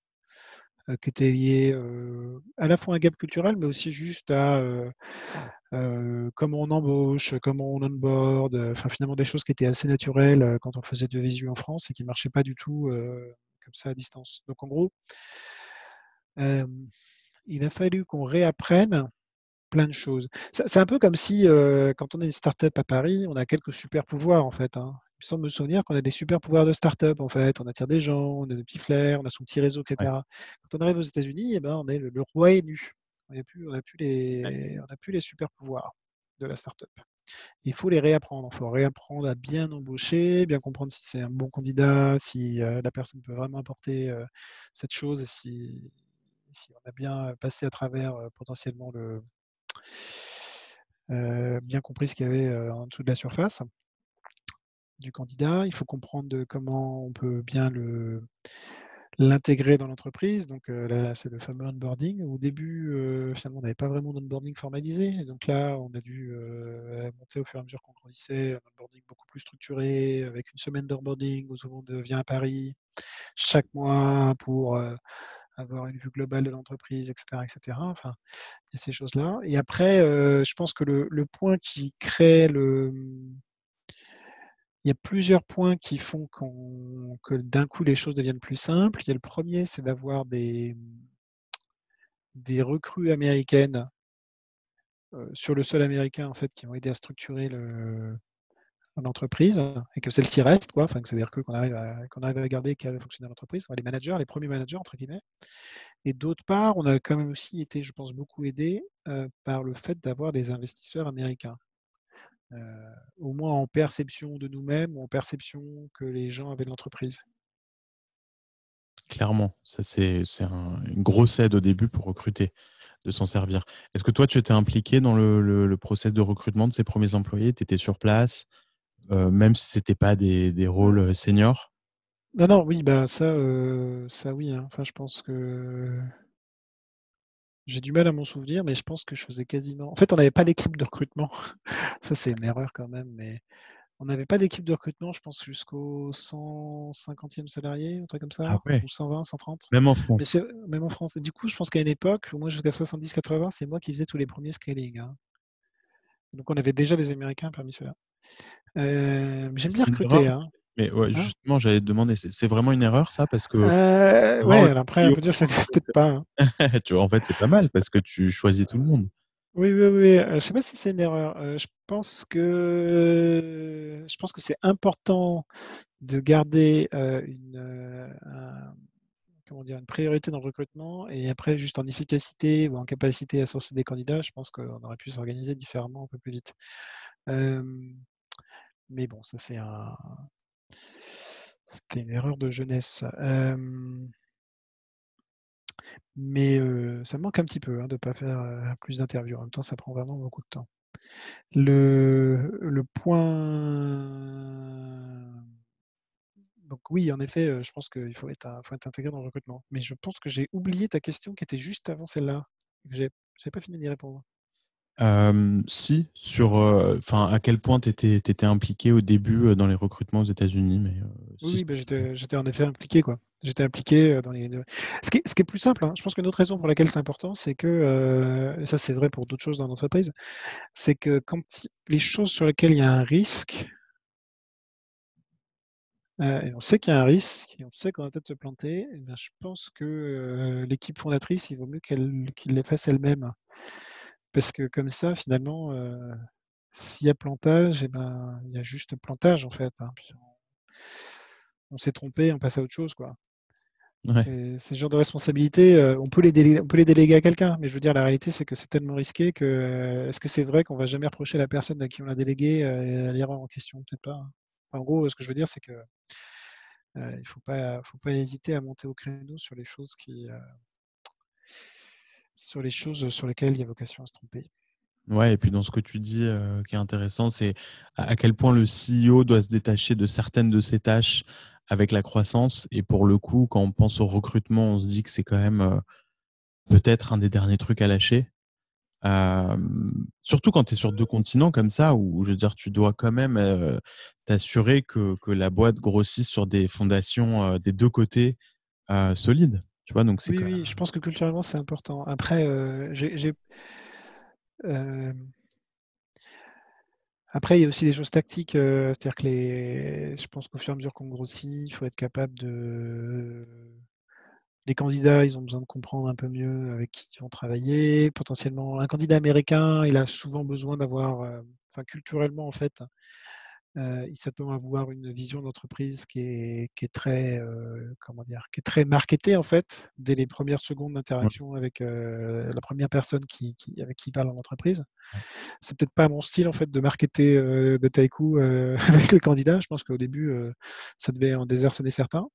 heu, qui étaient liées, à la fois à un gap culturel, mais aussi juste à, comment on embauche, comment on onboard, enfin finalement des choses qui étaient assez naturelles, quand on faisait de visu en France et qui marchaient pas du tout, comme ça à distance. Donc en gros il a fallu qu'on réapprenne plein de choses. C'est un peu comme si, heu, quand on est une start-up à Paris, on a quelques super pouvoirs en fait, hein. Il me semble me souvenir qu'on a des super pouvoirs de start-up en fait. On attire des gens, on a des petits flairs, on a son petit réseau et Ouais. cetera. Quand on arrive aux États-Unis et ben, on est le le roi est nu. On a plus on a plus Ouais. les on a plus les super pouvoirs de la start-up. Il faut les réapprendre. Il faut réapprendre à bien embaucher, bien comprendre si c'est un bon candidat, si, heu, la personne peut vraiment apporter, heu, cette chose et si si on a bien passé à travers, potentiellement le bien compris ce qu'il y avait, en dessous de la surface du candidat. Il faut comprendre comment on peut bien l'intégrer dans l'entreprise. Donc, là, c'est le fameux onboarding. Au début, finalement, on n'avait pas vraiment d'onboarding formalisé. Donc là, on a dû, monter au fur et à mesure qu'on grandissait, un onboarding beaucoup plus structuré, avec une semaine d'onboarding où tout le monde vient à Paris chaque mois pour, avoir une vue globale de l'entreprise et cetera et cetera. Enfin, il y a ces choses-là. Et après, heu, je pense que le le point qui crée le, il y a plusieurs points qui font que d'un coup les choses deviennent plus simples. Il y a le 1er, c'est d'avoir des, des recrues américaines heu, sur le sol américain, en fait, qui vont aider à structurer le l'entreprise et que celle-ci reste, quoi. C'est-à-dire qu'on arrive arrive à garder, qu'elle fonctionne l'entreprise. Les managers, les «premiers managers» entre guillemets. Et d'autre part, on a quand même aussi été, je pense, beaucoup aidés, heu, par le fait d'avoir des investisseurs américains. Heu, au moins en perception de nous-mêmes ou en perception que les gens avaient de l'entreprise. Clairement, ça c'est c'est un une grosse aide au début pour recruter, de s'en servir. Est-ce que toi, tu étais impliqué dans le le le process de recrutement de ces 1ers employés? Tu étais sur place, même si c'était pas des des rôles, heu, seniors? Non, non, oui, bah, ça, heu, ça oui, hein. Enfin, je pense que j'ai du mal à m'en souvenir, mais je pense que je faisais quasiment en fait, on n'avait pas d'équipe de recrutement. Ça, c'est une erreur quand même, mais on n'avait pas d'équipe de recrutement, je pense jusqu'au 150e salarié, un truc comme Ah ça, ouais! ou 120-130. Même en France? même en France et du coup, je pense qu'à une époque, au moins jusqu'à 70-80, c'est moi qui faisais tous les 1ers screenings, hein. Donc on avait déjà des Américains parmi ceux-là. Hem, j'aime bien recruter, hein. mais ouais, Hein? justement, j'allais te demander, c'est vraiment une erreur ça? Parce que souvent ouais, alors après on peut dire c'est peut-être pas, hein. tu vois, en fait, c'est pas mal parce que tu choisis tout le monde. Oui, oui, oui, heu, je sais pas si c'est une erreur. Heu, je pense que je pense que c'est important de garder, une, un comment dire? Une priorité dans le recrutement et après juste en efficacité ou en capacité à sourcer des candidats, je pense qu'on aurait pu s'organiser différemment un peu plus vite. Mais bon, ça c'est un c'était une erreur de jeunesse. Mais ça manque un petit peu, hein, de pas faire, heu, plus d'interviews. En même temps, ça prend vraiment beaucoup de temps. Le point donc oui, en effet, je pense qu'il faut être un faut être intégré dans le recrutement. Mais je pense que j'ai oublié ta question qui était juste avant celle-là. J'ai j'ai pas fini d'y répondre. Si, sur, enfin, à quel point tu étais impliqué au début, dans les recrutements aux États-Unis, mais Oui, si oui, bah, j'étais en effet impliqué, quoi. J'étais impliqué, dans les ce qui est ce qui est plus simple, hein, je pense qu'une autre raison pour laquelle c'est important, c'est que, et ça c'est vrai pour d'autres choses dans l'entreprise, c'est que quand les choses sur lesquelles il y a un risque heu, et on sait qu'il y a un risque et on sait qu'on va peut-être se planter et ben, je pense que, heu, l'équipe fondatrice, il vaut mieux qu'elle qu'il les fasse elle-même. Parce que comme ça, finalement, heu, s'il y a plantage et ben, il y a juste plantage, en fait, hein, on on s'est trompé, on passe à autre chose, quoi. Ouais. C'est ce genre de responsabilité, heu, on peut les délé on peut les déléguer à quelqu'un, mais je veux dire la réalité c'est que c'est tellement risqué que, est-ce que c'est vrai qu'on va jamais reprocher à la personne à qui on l'a délégué, heu, l'erreur en question? Peut-être pas, hein. En gros, ce que je veux dire, c'est que, heu, il faut pas faut pas hésiter à monter au créneau sur les choses qui, heu sur les choses sur lesquelles il y a vocation à se tromper. Ouais et puis dans ce que tu dis, heu, qui est intéressant, c'est à quel point le CEO doit se détacher de certaines de ses tâches avec la croissance et pour le coup, quand on pense au recrutement, on se dit que c'est quand même, peut-être un des derniers trucs à lâcher. Surtout quand tu es sur 2 continents comme ça où je veux dire tu dois quand même, t'assurer que que la boîte grossisse sur des fondations, des 2 côtés, solides. Tu vois? Donc c'est Oui, oui, je pense que culturellement c'est important. Après, j'ai après il y a aussi des choses tactiques, c'est-à-dire que les je pense qu'au fur et à mesure qu'on grossit, il faut être capable de les candidats, ils ont besoin de comprendre un peu mieux avec qui ils vont travailler. Potentiellement, un candidat américain, il a souvent besoin d'avoir, heu, enfin culturellement en fait, il s'attend à avoir une vision d'entreprise qui est qui est très, comment dire? Qui est très marketée en fait, dès les 1res secondes Ouais. d'interaction avec, la 1re personne qui qui avec qui il parle en entreprise. Ouais. C'est peut-être pas mon style en fait de marketer, Dataiku, heu, avec les candidats. Je pense qu'au début, ça devait en désarçonner certains.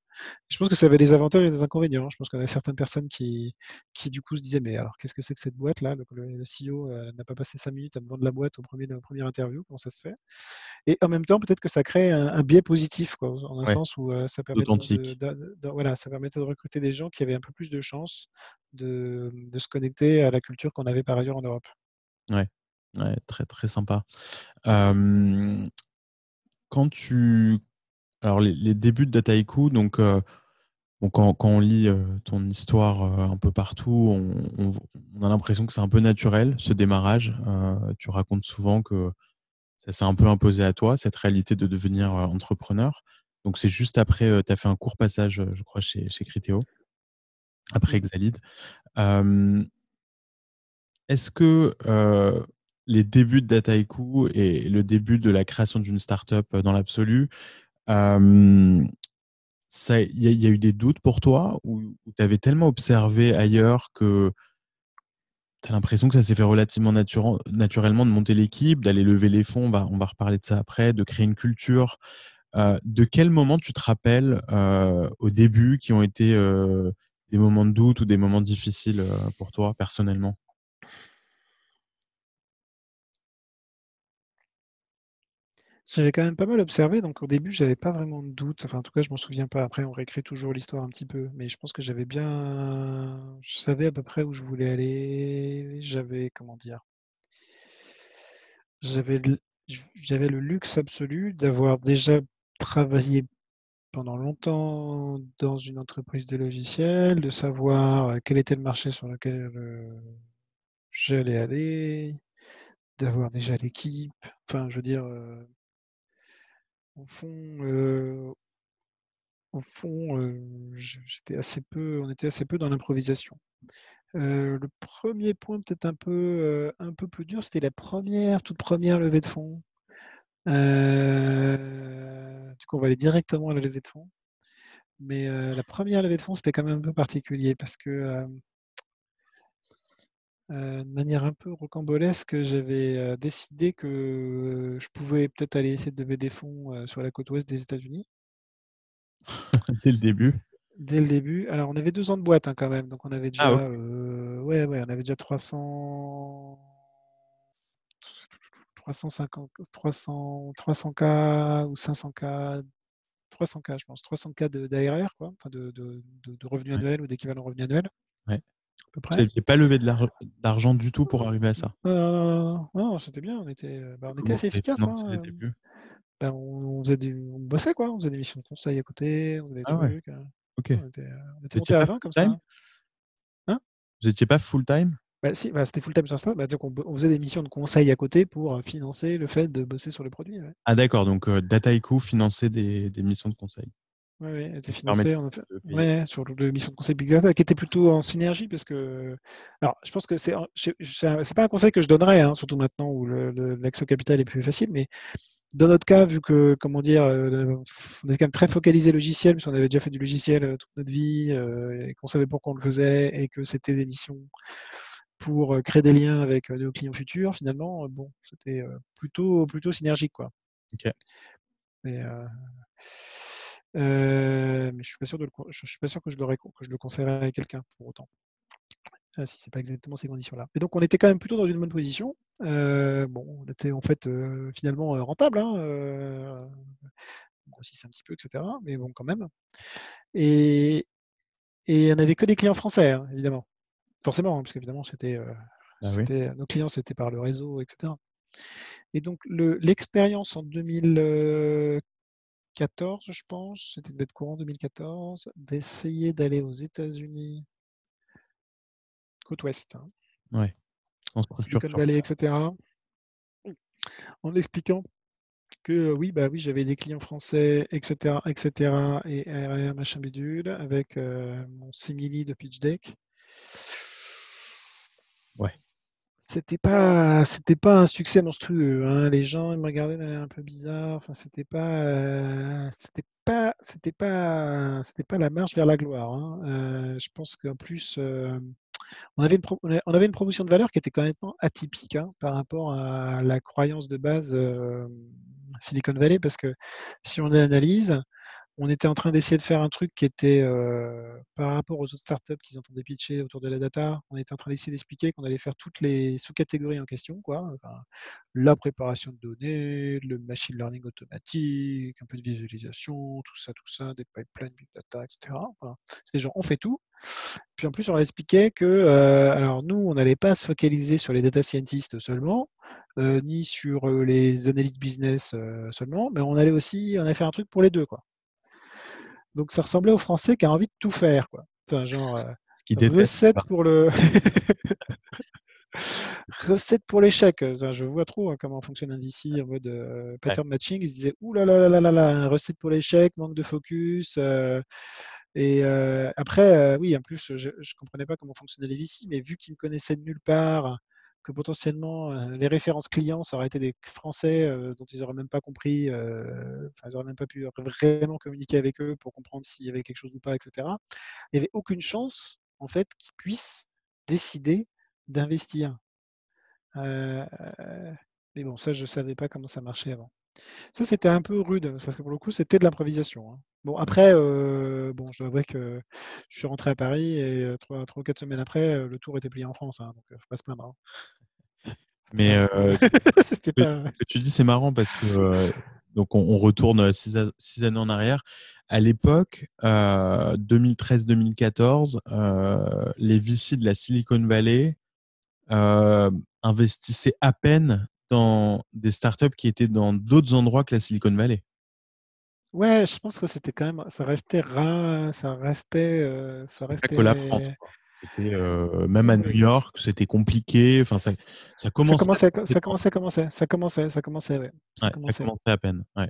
Je pense que ça avait des avantages et des inconvénients. Je pense qu'il y avait certaines personnes qui qui du coup se disaient: «Mais alors qu'est-ce que c'est que cette boîte-là? Le le le CEO, n'a pas passé 5 minutes à me vendre la boîte au 1er de 1re interview, comment ça se fait?» et en même temps, peut-être que ça crée un un biais positif quoi, en un Ouais, sens où, ça permet de de authentique. d'a de voilà, ça permettait de recruter des gens qui avaient un peu plus de chances de se connecter à la culture qu'on avait par ailleurs en Europe. Ouais, ouais, très, très sympa. Quand tu alors les les débuts de Dataiku donc bon quand quand on lit, ton histoire, un peu partout, on on v on a l'impression que c'est un peu naturel ce démarrage. Tu racontes souvent que ça s'est un peu imposé à toi, cette réalité de devenir, entrepreneur. Donc c'est juste après, tu as fait un court passage, je crois chez chez Criteo après Mmh. Exalead. Hem est-ce que, les débuts de Dataiku et le début de la création d'une start-up, dans l'absolu, ça il y y a eu des doutes pour toi ou ou tu avais tellement observé ailleurs que tu l'impression que ça s'est fait relativement naturellement de monter l'équipe, d'aller lever les fonds, on va on va reparler de ça après, de créer une culture? Heu, de quel moment tu te rappelles, heu, au début qui ont été, heu, des moments de doute ou des moments difficiles, pour toi personnellement? J'avais quand même pas mal observé, donc au début, j'avais pas vraiment de doute. Enfin, en tout cas, je m'en souviens pas. Après, on réécrit toujours l'histoire un petit peu, mais je pense que j'avais bien je savais à peu près où je voulais aller. J'avais, comment dire? J'avais le luxe absolu d'avoir déjà travaillé pendant longtemps dans une entreprise de logiciels, de savoir, heu, quel était le marché sur lequel, heu, j'allais aller, d'avoir déjà l'équipe. Enfin, je veux dire, heu au fond, on était assez peu dans l'improvisation. Le 1er point peut-être un peu, plus dur, c'était la 1re, toute 1re levée de fonds. Du coup, on va aller directement à la levée de fonds. Mais, la 1re levée de fonds, c'était quand même un peu particulier parce que, de manière un peu rocambolesque, j'avais, heu, décidé que je pouvais peut-être aller essayer de lever des fonds, heu, sur la côte ouest des États-Unis. Dès le début. Dès le début. Alors on avait 2 ans de boîte, hein, quand même, donc on avait Ah déjà, ouais, ouais, on avait déjà 300 350-300-300 K ou 500 K, 300 K je pense, 300 K de d'ARR quoi, enfin de de de de revenus Ouais. annuels ou d'équivalent revenu annuel. Ouais. À peu Vous près. aviez pas levé d'argent du tout pour arriver à ça? Non, c'était bien, on était, heu, bah, on était assez efficace, hein, débuts? bah, on faisait du on bossait quoi, on faisait des missions de conseil à côté, on faisait des Ah ouais, trucs, heu, OK. on était, on était Vous montés étiez à pas 20 comme ça, hein. Hein? Vous étiez pas full-time? Bah si, bah, c'était full-time sur ça, bah, bo on faisait des missions de conseil à côté pour, financer le fait de bosser sur le produit, ouais. Ah d'accord, donc heu, Dataiku finançait des des missions de conseil. Ouais, ouais, elle était financée en fait ouais, sur le mission de conseil big data qui était plutôt en synergie parce que alors je pense que c'est c'est pas un conseil que je donnerais, hein, surtout maintenant où l'accès au capital est plus facile, mais dans notre cas, vu que, comment dire, heu, on est quand même très focalisé logiciel, parce qu'on avait déjà fait du logiciel, heu, toute notre vie, heu, et qu'on savait pourquoi on le faisait et que c'était des missions pour, créer des liens avec, nos clients futurs, finalement, bon, c'était, plutôt plutôt synergique, quoi. OK. Heu, mais je suis pas sûr de le con je suis pas sûr que je l'aurais que je le conseillerais à quelqu'un pour autant. Heu, si c'est pas exactement ces conditions-là. Et donc on était quand même plutôt dans une bonne position. Heu, bon, on était en fait, finalement, rentable, hein, on grossissait un petit peu et cetera, mais bon quand même. Et et on avait que des clients français, hein, évidemment. Forcément, hein, parce qu'évidemment c'était, oui. c'était nos clients, c'était par le réseau et cetera. Et donc le l'expérience en 2014, je pense, c'était d'être courant 2014, d'essayer d'aller aux États-Unis côte ouest, hein. Ouais, Silicon Valley et place. cetera. En expliquant que, oui, bah, oui, j'avais des clients français et cetera et RR machin bidule avec, heu, mon simili de pitch deck. C'était pas c'était pas un succès monstrueux, hein. Les gens, ils me regardaient d'un air un peu bizarre. Enfin, c'était pas, heu, c'était pas c'était pas c'était pas la marche vers la gloire, hein. Heu, je pense qu'en plus, hem, on avait une on avait une promotion de valeur qui était complètement atypique, hein, par rapport à la croyance de base, Silicon Valley. Parce que si on analyse, on était en train d'essayer de faire un truc qui était, par rapport aux autres startups qu'ils entendaient pitcher autour de la data, on était en train d'essayer d'expliquer qu'on allait faire toutes les sous-catégories en question, quoi. La préparation de données, le machine learning automatique, un peu de visualisation, tout ça, tout ça, des pipelines, big data et cetera. Enfin, c'était genre on fait tout. Puis en plus, on leur expliquait que, alors nous, on n'allait pas se focaliser sur les data scientists seulement, ni sur, les analystes business, seulement, mais on allait aussi on allait faire un truc pour les 2, quoi. Donc ça ressemblait au Français qui a envie de tout faire, quoi. Enfin genre, Qui déteste recette pour le recette pour l'échec, enfin je vois trop, hein, comment fonctionne un VC en mode, Ouais. pattern matching. Il se disait: «Ouh là là là là là, recette pour l'échec, manque de focus», heu et après, oui, en plus, je je comprenais pas comment fonctionnaient les VC, mais vu qu'ils me connaissaient de nulle part, que potentiellement, heu, les références clients, ça aurait été des Français, heu, dont ils auraient même pas compris, enfin ils auraient même pas pu vraiment communiquer avec eux pour comprendre s'il y avait quelque chose ou pas et cetera. Il y avait aucune chance, en fait, qu'ils puissent décider d'investir. Mais bon, ça, je savais pas comment ça marchait avant. Ça, c'était un peu rude, parce que pour le coup, c'était de l'improvisation, hein. Bon après, heu, bon, je dois avouer que je suis rentré à Paris et 3- 3 ou 4 semaines après, heu, le tour était plié en France, hein, donc faut pas se plaindre, hein. Mais, ce que pas ce que tu dis, c'est marrant parce que, donc on on retourne, heu, 6 a 6 années en arrière. À l'époque, heu, 2013-2014, heu, les VC de la Silicon Valley, investissaient à peine dans des startups qui étaient dans d'autres endroits que la Silicon Valley? Ouais, je pense que c'était quand même ça restait ra ça restait, heu, ça Pas que la France, restait heu, même à New York, c'était compliqué. Enfin, ça ça ça commençait à commençait ça commençait commençait ça commençait ça commençait, ouais, ça Ouais, ça commençait. commençait à peine. Ouais,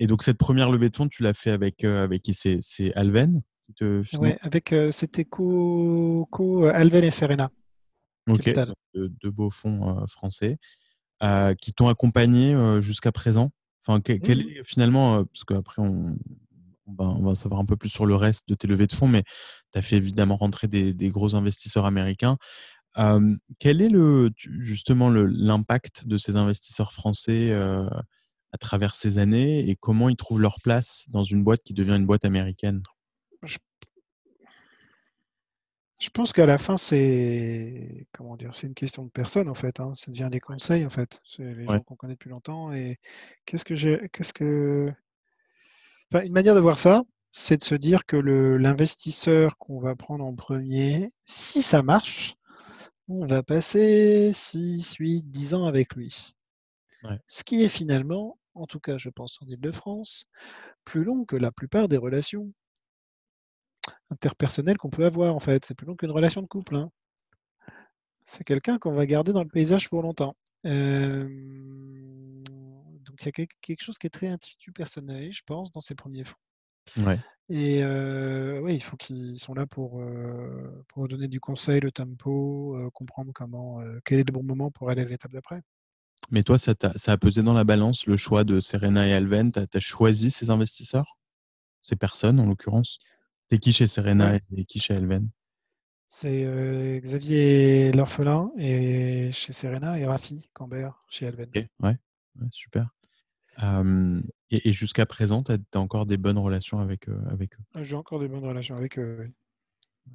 et donc cette 1re levée de fonds, tu l'as fait avec, heu, avec qui? C'est Alven te? Ouais, avec, heu, c'était co co Alven et Serena OK, Capital. donc heu, 2 beaux fonds, français, qui t'ont accompagné, jusqu'à présent? Enfin, Mmh quel est finalement, parce qu'après on va on va savoir un peu plus sur le reste de tes levées de fonds, mais tu as fait évidemment rentrer des des gros investisseurs américains. Quel est le justement l'impact de ces investisseurs français, à travers ces années et comment ils trouvent leur place dans une boîte qui devient une boîte américaine? Je je pense qu'à la fin, c'est comment dire? C'est une question de personne, en fait, hein. Ça devient des conseils, en fait. C'est les Ouais. gens qu'on connaît depuis longtemps et qu'est-ce que j'ai qu'est-ce que enfin, une manière de voir ça, c'est de se dire que le l'investisseur qu'on va prendre en 1er, si ça marche, on va passer 6-8-10 ans avec lui. Ouais. Ce qui est finalement, en tout cas je pense en Île-de-France, plus long que la plupart des relations interpersonnelles qu'on peut avoir, en fait. C'est plus long qu'une relation de couple, hein. C'est quelqu'un qu'on va garder dans le paysage pour longtemps. Donc il y a quelque chose qui est très individu personnel, je pense, dans ces premiers fonds. Ouais. Et euh, oui, il faut qu'ils sont là pour, euh, pour donner du conseil, le tempo, euh, comprendre comment, quel est le bon moment pour aller à l'étape d'après. Mais toi, ça, ça a pesé dans la balance le choix de Serena et Alven? Tu as, choisi ces investisseurs? Ces personnes, en l'occurrence? C'est qui chez Serena et qui chez Alven C'est Xavier L'Orphelin et chez Serena et Rafi Cambert chez Alven. ouais. ouais, super et, jusqu'à présent, tu as, encore des bonnes relations avec, avec eux? J'ai encore des bonnes relations avec eux, oui.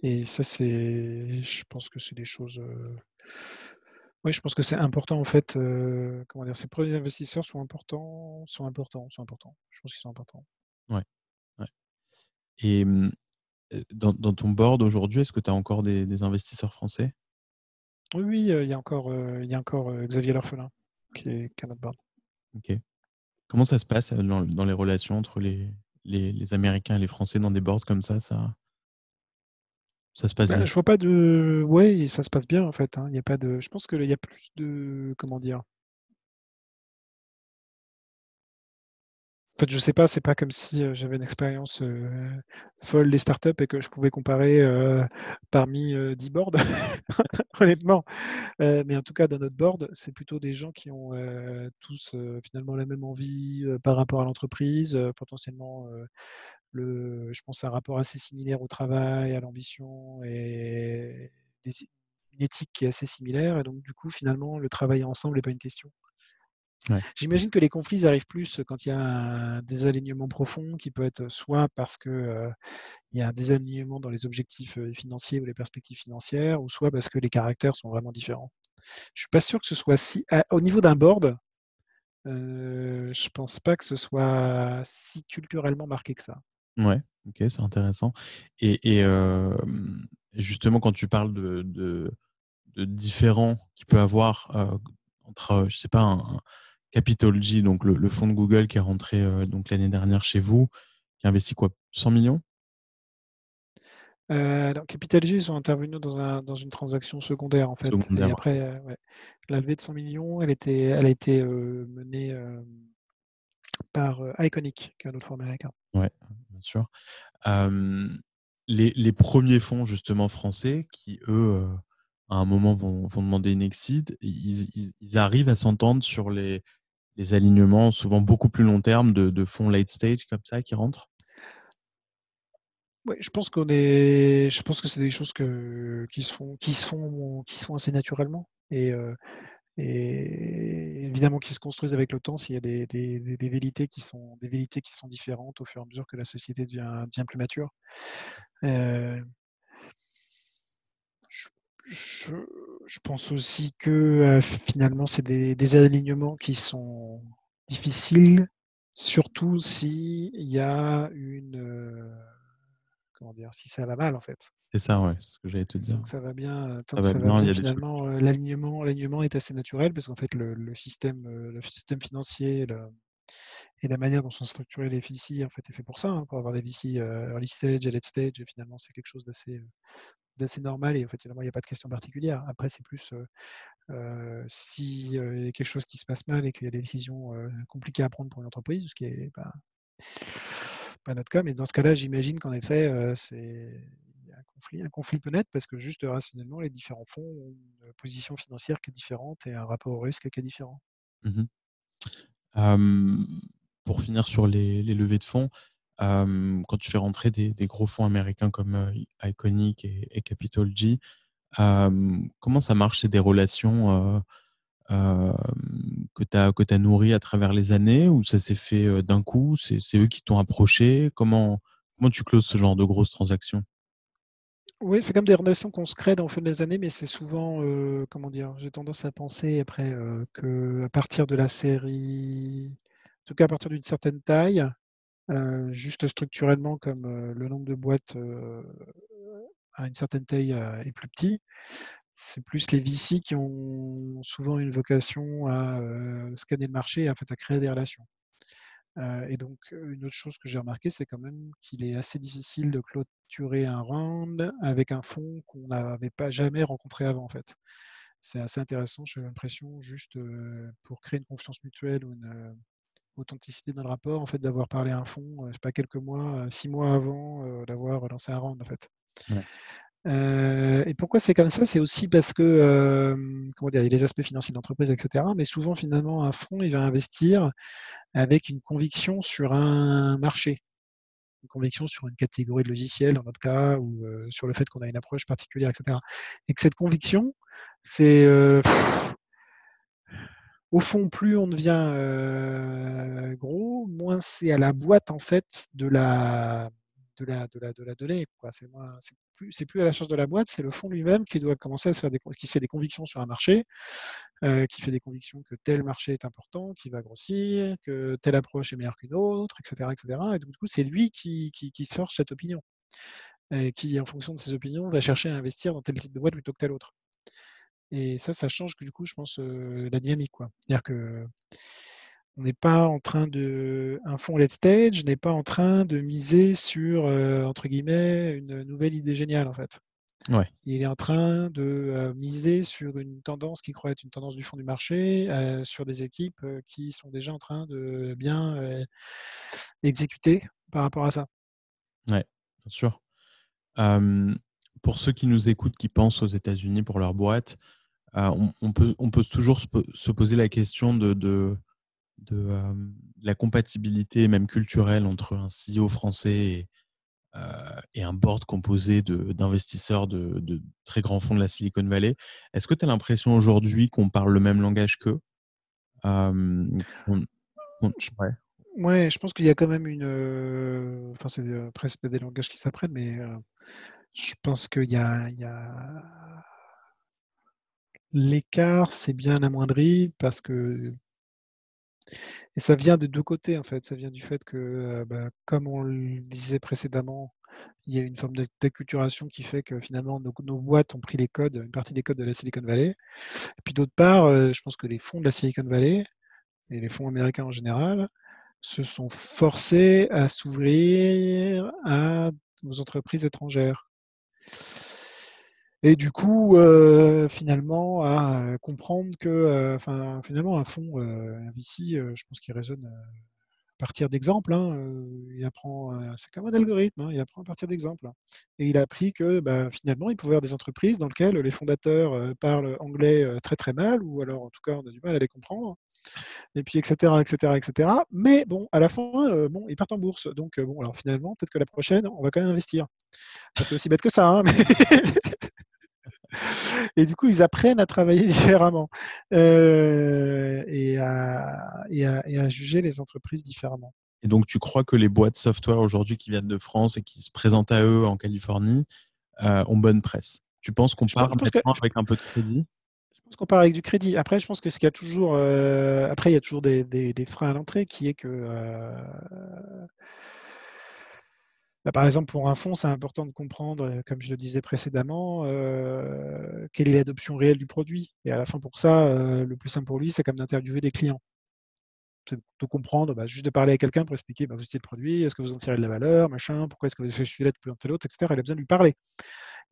Et ça, c'est. Je pense que c'est des choses. Oui, je pense que c'est important en fait. comment dire Ces premiers investisseurs sont importants, sont importants, sont importants. Je pense qu'ils sont importants. Ouais. Et dans, dans, ton board aujourd'hui, est-ce que tu as encore des, investisseurs français? Oui, il y a encore, il y a encore Xavier L'Orphelin qui est, qui est notre board. Ok. Comment ça se passe dans, les relations entre les, les, Américains et les Français dans des boards comme ça Ça, ça se passe bah, bien? Je vois pas de. Oui, ça se passe bien en fait. Hein. Il y a pas de. Je pense qu'il y a plus de. Comment dire? Fait, je sais pas, c'est pas comme si j'avais une expérience folle des startups et que je pouvais comparer parmi 10 boards, honnêtement. mais en tout cas, dans notre board, c'est plutôt des gens qui ont tous finalement la même envie par rapport à l'entreprise, potentiellement le, je pense, un rapport assez similaire au travail, à l'ambition et une éthique qui est assez similaire. Et donc, du coup, finalement, le travail ensemble n'est pas une question. J'imagine que les conflits arrivent plus quand il y a un désalignement profond qui peut être soit parce qu'il y a un désalignement dans les objectifs financiers ou les perspectives financières, ou soit parce que les caractères sont vraiment différents. Je suis pas sûr que ce soit si. au niveau d'un board, je je pense pas que ce soit si culturellement marqué que ça. Ouais, ok, c'est intéressant. Et, justement, quand tu parles de, de, différents qu'il peut avoir entre, je sais pas, un, Capital G, donc le, fonds de Google qui est rentré euh, donc l'année dernière chez vous, qui a investi quoi 100 millions? Euh, Capital G, ils sont intervenus dans, dans une transaction secondaire en fait. Et après, euh, la levée de 100 millions, elle, était, elle a été menée par Iconic, qui est un autre fonds américain. Oui, bien sûr. les, premiers fonds justement français qui, eux, à un moment vont, demander une exit, ils arrivent à s'entendre sur les, alignements souvent beaucoup plus long terme de, fonds late stage comme ça qui rentrent Oui, je pense qu'on est, je pense que c'est des choses que, qui se font, qui se font, qui se font assez naturellement et, euh, évidemment qui se construisent avec le temps s'il y a des, des, vérités qui sont, des vérités qui sont différentes au fur et à mesure que la société devient, devient plus mature. Euh, je, pense aussi que euh, finalement, c'est des, alignements qui sont difficiles, surtout s'il y a une. Euh, comment dire Si ça va mal, en fait. C'est ça, ouais, ce que j'allais te dire. Donc ça va bien. Tant ça, va bien, finalement, euh, l'alignement, l'alignement est assez naturel parce qu'en fait, le, système, le système financier et la manière dont sont structurés les VC, en fait, est fait pour ça, hein, pour avoir des VC early stage et late stage. Et finalement, c'est quelque chose d'assez d'assez normal et en fait, il n'y a pas de question particulière. Après, c'est plus euh, si y a quelque chose qui se passe mal et qu'il y a des décisions compliquées à prendre pour une entreprise, ce qui n'est pas, notre cas. Mais dans ce cas-là, j'imagine qu'en effet, c'est un conflit, un conflit peut naître parce que juste rationnellement, les différents fonds ont une position financière qui est différente et un rapport au risque qui est différent. Mmh pour finir sur les, les levées de fonds, quand tu fais rentrer des, gros fonds américains comme Iconic et, Capital G, comment ça marche C'est des relations que tu as, que as nourries à travers les années ou ça s'est fait d'un coup? C'est eux qui t'ont approché? Comment, comment tu closes ce genre de grosses transactions? Oui, c'est comme des relations qu'on se crée dans le fil des années, mais c'est souvent, comment dire, j'ai tendance à penser après euh, qu'à partir de la série, en tout cas à partir d'une certaine taille, juste structurellement, comme le nombre de boîtes à une certaine taille est plus petit, c'est plus les VC qui ont souvent une vocation à scanner le marché et en fait, à créer des relations. et donc, une autre chose que j'ai remarqué, c'est quand même qu'il est assez difficile de clôturer un round avec un fonds qu'on n'avait pas jamais rencontré avant, en fait. c'est assez intéressant, j'ai l'impression, juste pour créer une confiance mutuelle ou une authenticité dans le rapport, en fait, d'avoir parlé à un fonds, pas, quelques mois, six mois avant d'avoir lancé un round, en fait. et pourquoi c'est comme ça? C'est aussi parce que, comment dire, il y a les aspects financiers de l'entreprise, etc. Mais souvent, finalement, un fonds, il va investir avec une conviction sur un marché une conviction sur une catégorie de logiciels, dans notre cas, ou sur le fait qu'on a une approche particulière, etc. Et que cette conviction, c'est au fond, plus on devient gros, moins c'est à la boîte en fait de la de la de la de la donner. C'est plus c'est plus à la charge de la boîte, c'est le fond lui-même qui doit commencer à se faire des qui se fait des convictions sur un marché, qui fait des convictions que tel marché est important, qui va grossir, que telle approche est meilleure qu'une autre, etc., etc. Et du coup, c'est lui qui, qui, sort cette opinion, qui, en fonction de ses opinions, va chercher à investir dans tel type de boîte plutôt que tel autre. Et ça, ça change du coup, je pense, la dynamique. C'est-à-dire que on n'est pas en train de. Un fonds late stage n'est pas en train de miser sur, entre guillemets, une nouvelle idée géniale, en fait. Ouais. Il est en train de miser sur une tendance qui croit être une tendance du fond du marché, sur des équipes qui sont déjà en train de bien exécuter par rapport à ça. Oui, bien sûr. pour ceux qui nous écoutent, qui pensent aux États-Unis pour leur boîte, on, peut, on toujours se, poser la question de, de, la compatibilité, même culturelle, entre un CEO français et, et un board composé d'investisseurs de, très grands fonds de la Silicon Valley. Est-ce que tu as l'impression aujourd'hui qu'on parle le même langage qu'eux? Ouais. je pense qu'il y a quand même une. Enfin, c'est presque des langages qui s'apprennent, mais je pense qu'il y a... l'écart, c'est bien amoindri parce que et ça vient de deux côtés, en fait. Ça vient du fait que, bah, comme on le disait précédemment, il y a une forme d'acculturation qui fait que finalement nos, boîtes ont pris les codes, une partie des codes de la Silicon Valley. Et puis d'autre part, je pense que les fonds de la Silicon Valley et les fonds américains en général se sont forcés à s'ouvrir nos entreprises étrangères. Et du coup, euh, finalement, à comprendre que, euh, finalement, un fonds, euh, un VC, je pense qu'il résonne à partir d'exemples. Hein, il apprend, c'est comme un algorithme, hein, il apprend à partir d'exemples. Et il a appris que, bah, finalement, il pouvait y avoir des entreprises dans lesquelles les fondateurs parlent anglais très très mal, ou alors, en tout cas, on a du mal à les comprendre. Et puis, etc., etc., etc. Mais bon, à la fin, bon, ils partent en bourse. Donc, bon, alors finalement, peut-être que la prochaine, on va quand même investir. c'est aussi bête que ça, hein, mais et du coup, ils apprennent à travailler différemment euh, et, à, juger les entreprises différemment. Et donc, tu crois que les boîtes software aujourd'hui qui viennent de France et qui se présentent à eux en Californie euh, ont bonne presse? Tu penses qu'on part avec un peu de crédit? Je pense qu'on part avec du crédit. Après, je pense que ce qu'il y a toujours, euh, après, il y a toujours des, des freins à l'entrée qui est que bah, par exemple, pour un fonds, c'est important de comprendre, euh, comme je le disais précédemment, euh, quelle est l'adoption réelle du produit. Et à la fin, pour ça, euh, le plus simple pour lui, c'est comme d'interviewer des clients. C'est de comprendre, bah, juste de parler à quelqu'un pour expliquer bah, vous utilisez le produit, est-ce que vous en tirez de la valeur, machin, pourquoi est-ce que vous avez fait celui-là plus tel autre, etc. Il a besoin de lui parler.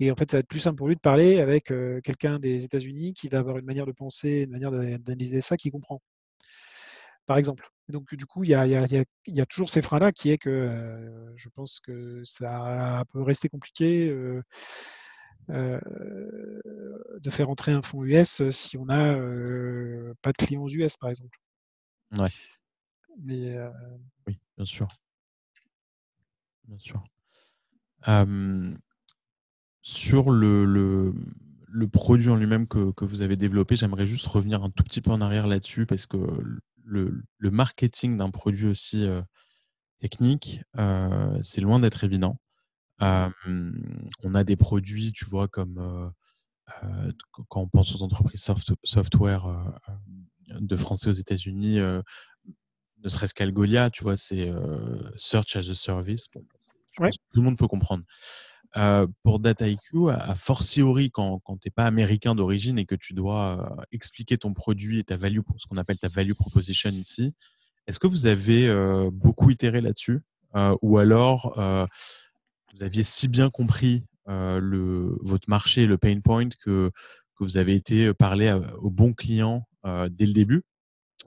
Et en fait, ça va être plus simple pour lui de parler avec quelqu'un des États-Unis qui va avoir une manière de penser, une manière d'analyser ça, qui comprend par exemple. Donc, du coup, il y a, toujours ces freins-là qui est que je pense que ça peut rester compliqué de faire entrer un fonds US si on n'a pas de clients aux US, par exemple. Ouais. Mais, oui, bien sûr. Bien sûr. sur le, le, produit en lui-même que, que, vous avez développé, j'aimerais juste revenir un tout petit peu en arrière là-dessus parce que le, marketing d'un produit aussi technique, c'est loin d'être évident. on a des produits, tu vois, comme quand on pense aux entreprises software de français aux États-Unis, ne serait-ce qu'Algolia, tu vois, c'est Search as a Service. Bah, tout le monde peut comprendre pour DataIQ, a fortiori quand, tu n'es pas américain d'origine et que tu dois expliquer ton produit et ta value, ce qu'on appelle ta value proposition ici, est-ce que vous avez beaucoup itéré là-dessus? Ou alors vous aviez si bien compris le, votre marché, le pain point, que, vous avez été, parler, aux bons clients, dès le début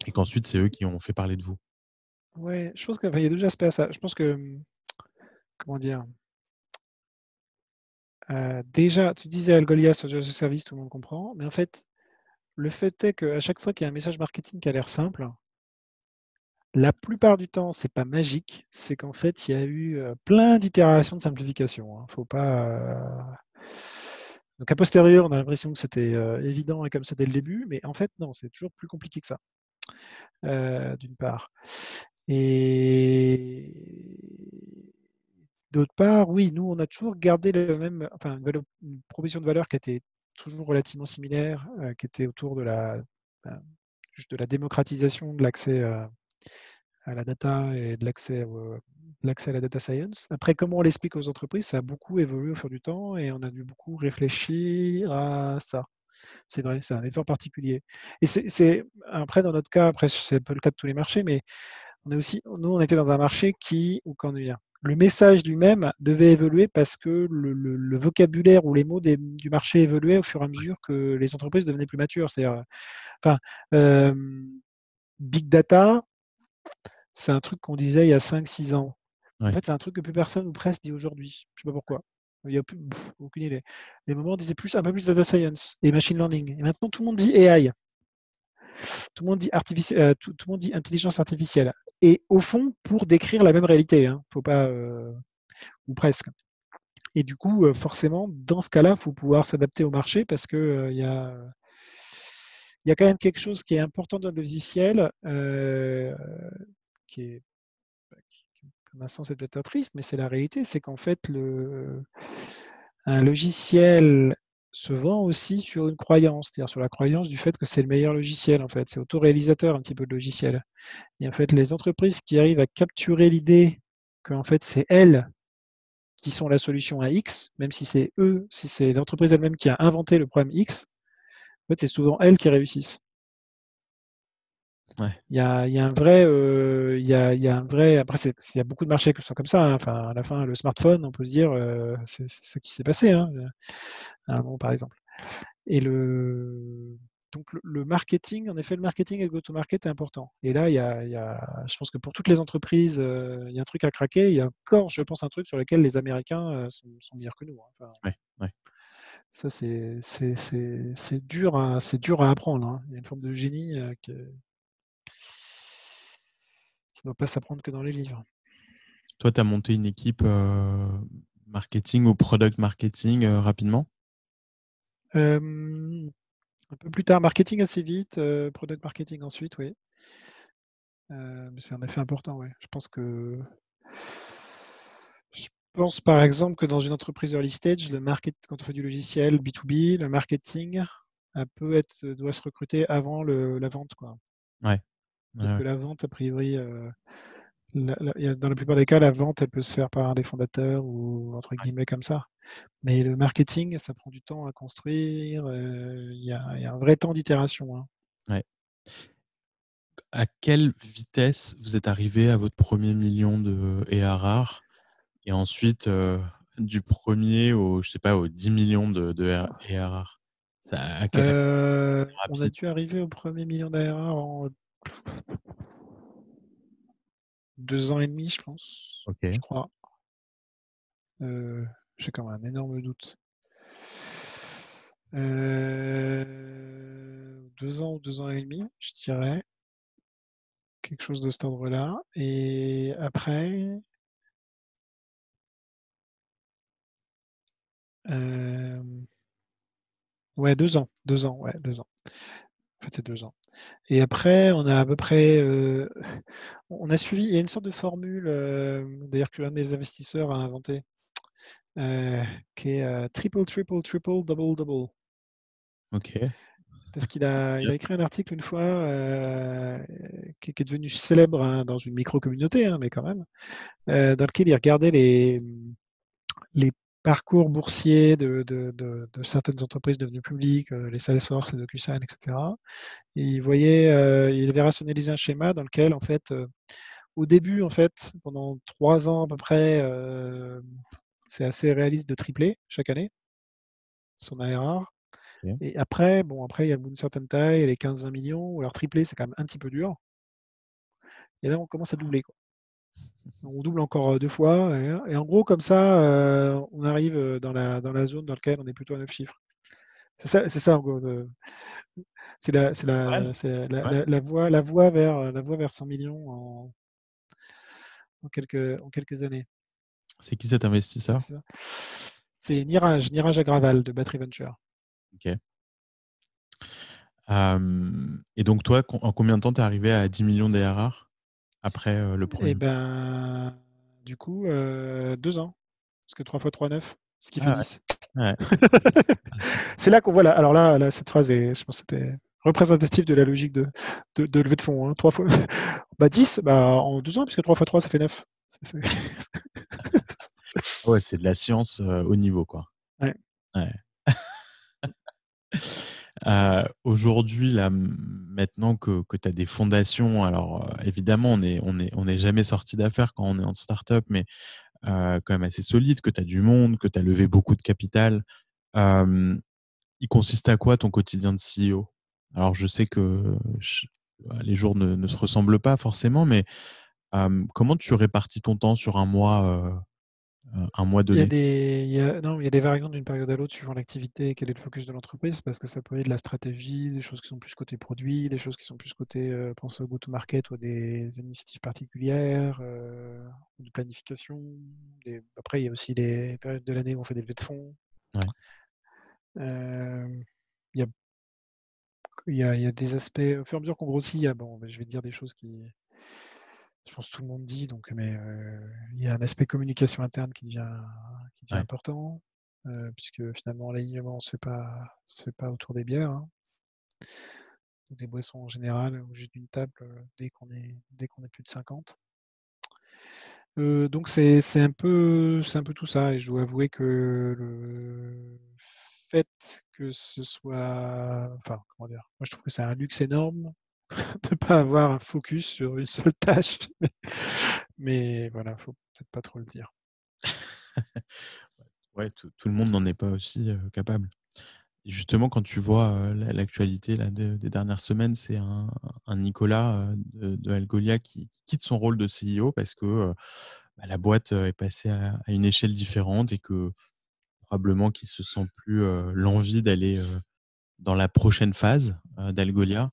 et qu'ensuite c'est eux qui ont fait parler de vous? Ouais, je pense qu'il y a 2 aspects à ça. Je pense que, comment dire? Heu, déjà, tu disais Algolia Social Service, tout le monde comprend, mais en fait, le fait est qu'à chaque fois qu'il y a un message marketing qui a l'air simple la plupart du temps, c'est pas magique, c'est qu'en fait, il y a eu, heu, plein d'itérations de simplification, hein. Faut pas, heu donc à posteriori, on a l'impression que c'était, évident et comme ça dès le début, mais en fait, non, c'est toujours plus compliqué que ça. D'une part et d'autre part, oui, nous, on a toujours gardé le même enfin, une proposition de valeur qui était toujours relativement similaire, heu, qui était autour de la, de la démocratisation de l'accès, heu, à la data et de l'accès à la data science. Après, comment on l'explique aux entreprises, ça a beaucoup évolué au fil du temps et on a dû beaucoup réfléchir à ça. C'est vrai, c'est un effort particulier et c'est après dans notre cas, après c'est un peu le cas de tous les marchés, mais on est aussi nous, on était dans un marché qui ou comment dire? Le message lui-même devait évoluer parce que le le le vocabulaire ou les mots des du marché évoluaient au fur et à mesure que les entreprises devenaient plus matures. C'est-à-dire, heu, enfin, big data c'est un truc qu'on disait il y a 5-6 ans. En fait, c'est un truc que plus personne ou presque dit aujourd'hui. Je sais pas pourquoi. Il y a plus aucune idée. Les moments, on disait plus un peu plus data science et machine learning et maintenant tout le monde dit AI. Tout le monde dit artifici tout tout le monde dit intelligence artificielle et au fond, pour décrire la même réalité, hein. Faut pas, heu ou presque et du coup, heu, forcément, dans ce cas-là, faut pouvoir s'adapter au marché parce que, heu, il y a, il y a quand même quelque chose qui est important dans le logiciel, qui est comme un sens, c'est peut-être triste, mais c'est la réalité, c'est qu'en fait le un logiciel se vend aussi sur une croyance, c'est-à-dire sur la croyance du fait que c'est le meilleur logiciel, en fait. C'est autoréalisateur un petit peu le logiciel et en fait, les entreprises qui arrivent à capturer l'idée qu'en fait, c'est elles qui sont la solution à X, même si c'est eux, si c'est l'entreprise elle-même qui a inventé le problème X, en c'est souvent elles qui réussissent. Ouais. Il y a il y a un vrai, il y a il y a un vrai après il y a beaucoup de marchés qui sont comme ça, hein. Enfin, à la fin, le smartphone, on peut se dire, heu, c'est ce qui s'est passé, hein, heu, à un moment, par exemple et le donc le le marketing, en effet, le marketing et le go to market est important et là, il y a il y a je pense que pour toutes les entreprises, il y a un truc à craquer. Il y a encore, je pense, un truc sur lequel les Américains, sont sont meilleurs que nous, hein. Enfin Ouais, ouais. ça, c'est dur à c'est dur à apprendre, hein. Il y a une forme de génie, que qui doit pas s'apprendre que dans les livres. Toi, tu as monté une équipe, heu, marketing ou product marketing, heu, rapidement? Un peu plus tard, marketing assez vite, heu, product marketing ensuite, oui. C'est un effet important, ouais. Je pense que je pense, par exemple, que dans une entreprise early stage, le market quand on fait du logiciel B2B, le marketing, heu, peut être doit se recruter avant le la vente, quoi. Ouais. Parce ouais. que la vente, a priori, la la a dans la plupart des cas, la vente, elle peut se faire par un des fondateurs ou entre guillemets «comme ça». Mais le marketing, ça prend du temps à construire, heu, il y a il y a un vrai temps d'itération, hein. Ouais. À quelle vitesse vous êtes arrivé à votre 1er 1 000 000 de ARR et ensuite, heu, du 1er au je sais pas, aux 10 000 000 de de R ARR? Ça à on a dû arriver au 1er 1 000 000 d'ARR en 2 ans et demi, je pense, je OK. crois. Heu, j'ai quand même un énorme doute. Heu, 2 ans ou 2 ans et demi, je dirais. Quelque chose de cet ordre-là et après hem ouais, 2 ans, 2 ans, ouais, 2 ans. En fait, c'est 2 ans et après, on a à peu près, heu, on a suivi il y a une sorte de formule, hem, d'ailleurs que l'un de mes investisseurs a inventé, heu, qui est, triple, triple, triple, double, double. OK. Parce qu'il a il a écrit un article une fois, qui qui est devenu célèbre, hein, dans une micro communauté, hein, mais quand même, dans lequel il regardait les, les parcours boursiers de de de de certaines entreprises devenues publiques, heu, les Salesforce, les DocuSign et cetera et il voyait, heu, il avait rationalisé un schéma dans lequel, en fait, heu, au début, en fait, pendant 3 ans à peu près, c'est assez réaliste de tripler chaque année son ARR Et après, bon, après, il y a une certaine taille, les 15-20 millions, ou alors tripler, c'est quand même un petit peu dur. Et là, on commence à doubler. Quoi. On double encore deux fois. Et, en gros, comme ça, on arrive dans la, dans la zone dans laquelle on est plutôt à 9 chiffres. C'est ça, c'est ça, en gros. C'est la, la, la, la, voie, la, voie vers, la voie vers 100 millions en, en, quelques, en quelques années. C'est qui cet investisseur? C'est Niraj, Niraj Agraval de Battery Venture. Ok. et donc, toi, en combien de temps tu es arrivé à 10 millions d'ARR après le premier Eh ben, du coup, deux ans. Parce que 3 fois 3, 9, ce qui fait 10. Ah c'est là qu'on voit, là, alors là, là, cette phrase, est, je pense que c'était représentatif de la logique de, de, de levée de fonds. Hein. 3 fois, bah 10 bah, en deux ans, puisque 3 fois 3, ça fait 9. ouais, c'est de la science au niveau, quoi. Ouais. Euh, aujourd'hui, maintenant que, que tu as des fondations, alors évidemment, on n'est on est, on est jamais sorti d'affaires quand on est en start-up, mais quand même assez solide, que tu as du monde, que tu as levé beaucoup de capital. il consiste à quoi ton quotidien de CEO Alors, je sais que bah, les jours ne, ne, se ressemblent pas forcément, mais comment tu répartis ton temps sur un mois un mois donné il y, a des, il, y a, non, il y a des variantes d'une période à l'autre suivant l'activité et quel est le focus de l'entreprise, parce que ça peut être de la stratégie, des choses qui sont plus côté produit, des choses qui sont plus côté euh, pense au go-to-market ou à des initiatives particulières, euh, de planification. Des... Après, il y a aussi des périodes de l'année où on fait des levées de fonds. Ouais. Euh, il, y a, il, y a, il y a des aspects, au fur et à mesure qu'on grossit, il y a, bon, je vais dire des choses qui je pense que tout le monde dit, donc, mais euh, il y a un aspect communication interne qui devient, qui devient important, euh, puisque finalement l'alignement ne se fait pas, se fait pas autour des bières, hein. des boissons en général, ou juste d'une table dès qu'on est, dès qu'on est plus de 50. donc c'est un peu c'est un peu tout ça et je dois avouer que le fait que ce soit enfin comment dire moi je trouve que c'est un luxe énorme ne pas avoir un focus sur une seule tâche. Mais, voilà, il faut peut-être pas trop le dire. ouais, tout, le monde n'en est pas aussi capable. justement, quand tu vois l'actualité des dernières semaines, c'est un, Nicolas de, Algolia qui, quitte son rôle de CEO parce que bah, la boîte est passée à, une échelle différente et que probablement qu'il se sent plus l'envie d'aller dans la prochaine phase d'Algolia.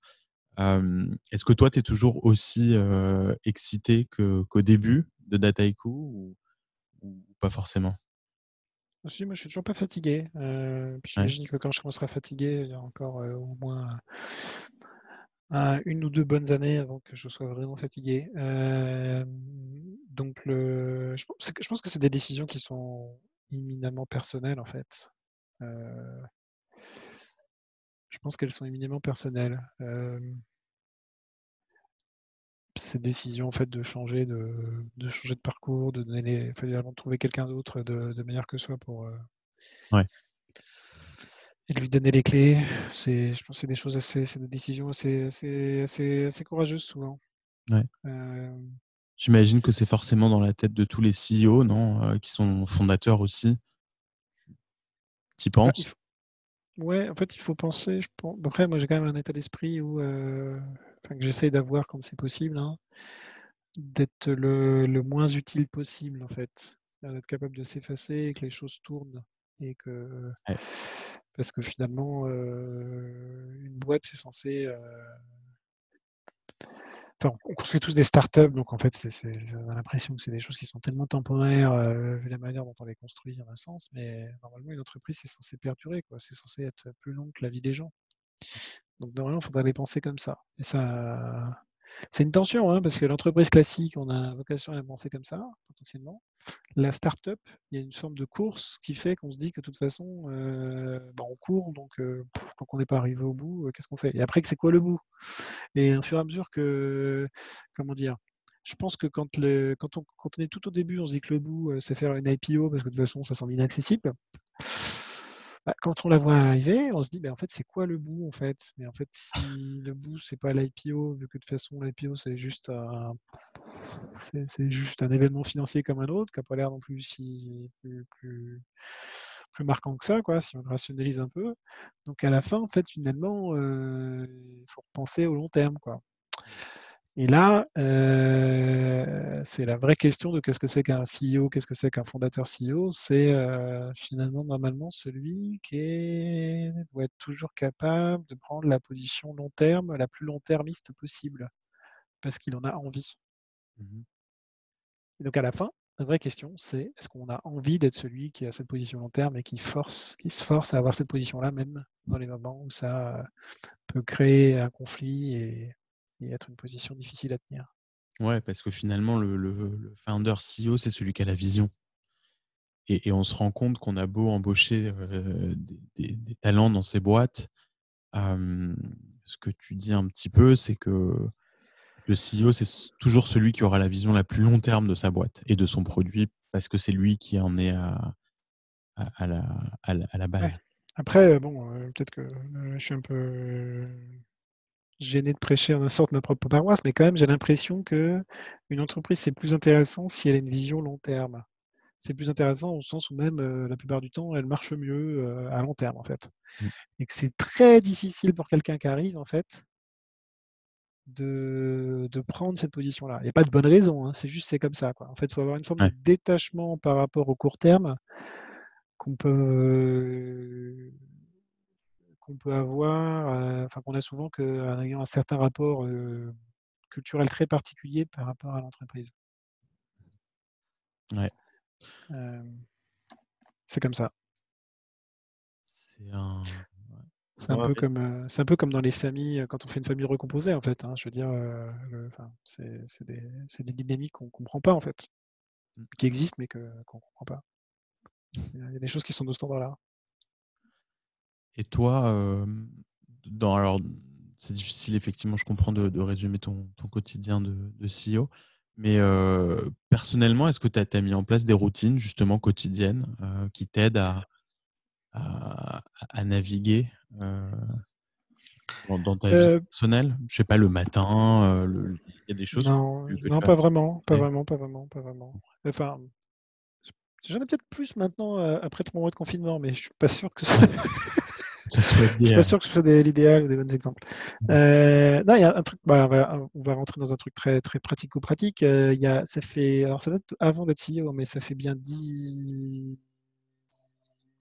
Est-ce que toi, tu es toujours aussi excité qu'au début de Dataiku ou, ou pas forcément? Si, moi, je suis toujours pas fatigué. J'imagine que quand je commencerai à fatiguer, il y a encore au moins une ou deux bonnes années avant que je sois vraiment fatigué. donc, le, je, pense, que c'est des décisions qui sont éminemment personnelles, en fait. Pense qu'elles sont éminemment personnelles. ces décisions en fait de changer de, de changer de parcours, de donner les, de trouver quelqu'un d'autre de, de, meilleur que soi pour ouais. et de lui donner les clés. C'est, je pense, c'est des choses assez, c'est des décisions assez, assez, assez, assez courageuses souvent. Ouais. Euh... J'imagine que c'est forcément dans la tête de tous les CEO, non, qui sont fondateurs aussi. Qui bah, pensent? Ouais, en fait, il faut penser. Je pense... Après, moi, j'ai quand même un état d'esprit où, euh, que j'essaye d'avoir quand c'est possible, hein, d'être le, le, moins utile possible, en fait. D'être capable de s'effacer et que les choses tournent. Et que... Parce que finalement, euh, une boîte, c'est censé euh, on construit tous des startups, donc en fait, c'est, on a l'impression que c'est des choses qui sont tellement temporaires, euh, vu la manière dont on les construit, en un sens, mais normalement, une entreprise, c'est censé perdurer, quoi. C'est censé être plus long que la vie des gens. Donc, normalement, il faudrait les penser comme ça. Et ça, c'est une tension, hein, parce que l'entreprise classique, on a vocation à la penser comme ça, potentiellement. La start-up, il y a une forme de course qui fait qu'on se dit que de toute façon, euh, bah, on court, donc euh, tant qu'on n'est pas arrivé au bout, euh, qu'est-ce qu'on fait? Et après, c'est quoi le bout? Et au fur et à mesure que, comment dire, je pense que quand, quand, on, quand on est tout au début, on se dit que le bout, c'est faire une IPO, parce que de toute façon, ça semble inaccessible. Bah, quand on la voit arriver, on se dit, ben, en fait, c'est quoi le bout en fait? Mais en fait, si le bout, c'est pas l'IPO, vu que de toute façon, l'IPO, c'est juste un, juste un événement financier comme un autre, qui n'a pas l'air non plus si plus, plus marquant que ça, quoi, si on rationalise un peu. Donc à la fin, en fait, finalement, il faut penser au long terme, quoi. Et là, c'est la vraie question de qu'est-ce que c'est qu'un CEO, qu'est-ce que c'est qu'un fondateur CEO. C'est finalement normalement celui qui est, doit être toujours capable de prendre la position long terme, la plus long termiste possible, parce qu'il en a envie. Mmh et donc à la fin, la vraie question, c'est est-ce qu'on a envie d'être celui qui a cette position long terme et qui, force, qui se force à avoir cette position-là, même dans les moments où ça peut créer un conflit et être une position difficile à tenir. Ouais, parce que finalement, le, le, founder CEO, c'est celui qui a la vision. Et, on se rend compte qu'on a beau embaucher des, talents dans ces boîtes, ce que tu dis un petit peu, c'est que le CEO, c'est toujours celui qui aura la vision la plus long terme de sa boîte et de son produit, parce que c'est lui qui en est à, à, la, à, la, base. Après, bon, peut-être que je suis un peu gêné de prêcher en un sorte notre propre paroisse, mais quand même, j'ai l'impression que une entreprise, c'est plus intéressant si elle a une vision long terme. C'est plus intéressant au sens où même, euh, la plupart du temps, elle marche mieux, euh, à long terme, en fait. Mmh. Et que c'est très difficile pour quelqu'un qui arrive, en fait de de prendre cette position-là. Il y a pas de bonne raison, hein, c'est juste c'est comme ça, quoi. En fait, il faut avoir une forme de détachement par rapport au court terme qu'on peut qu'on peut avoir, euh, enfin qu'on a souvent qu'en ayant un certain rapport euh, culturel très particulier par rapport à l'entreprise. Ouais. Euh, c'est comme ça. C'est un, c'est un, peu comme, c'est un peu comme dans les familles, quand on fait une famille recomposée, en fait. Hein, je veux dire, c'est, des, des, dynamiques qu'on ne comprend pas, en fait, mmh. qui existent, mais qu'on ne comprend pas. Il y a des choses qui sont de ce standard-là. Et toi, dans alors c'est difficile effectivement, je comprends de résumer ton ton quotidien de de CEO, mais personnellement, est-ce que tu as mis en place des routines justement quotidiennes, qui t'aident à à naviguer, dans ta vie personnelle? Je sais pas, le matin, il y a des choses non, non, pas vraiment, pas vraiment, pas vraiment, pas vraiment. Enfin, j'en ai peut-être plus maintenant, après 3 mois de confinement, mais je suis pas sûr que ce soit je ne suis pas sûr que ce soit l'idéal ou des bons exemples. Euh, non, il y a un truc. Bah, on, va, rentrer dans un truc très très pratico-pratique. Euh, il y a, ça fait, alors ça date avant d'être CEO, mais ça fait bien 10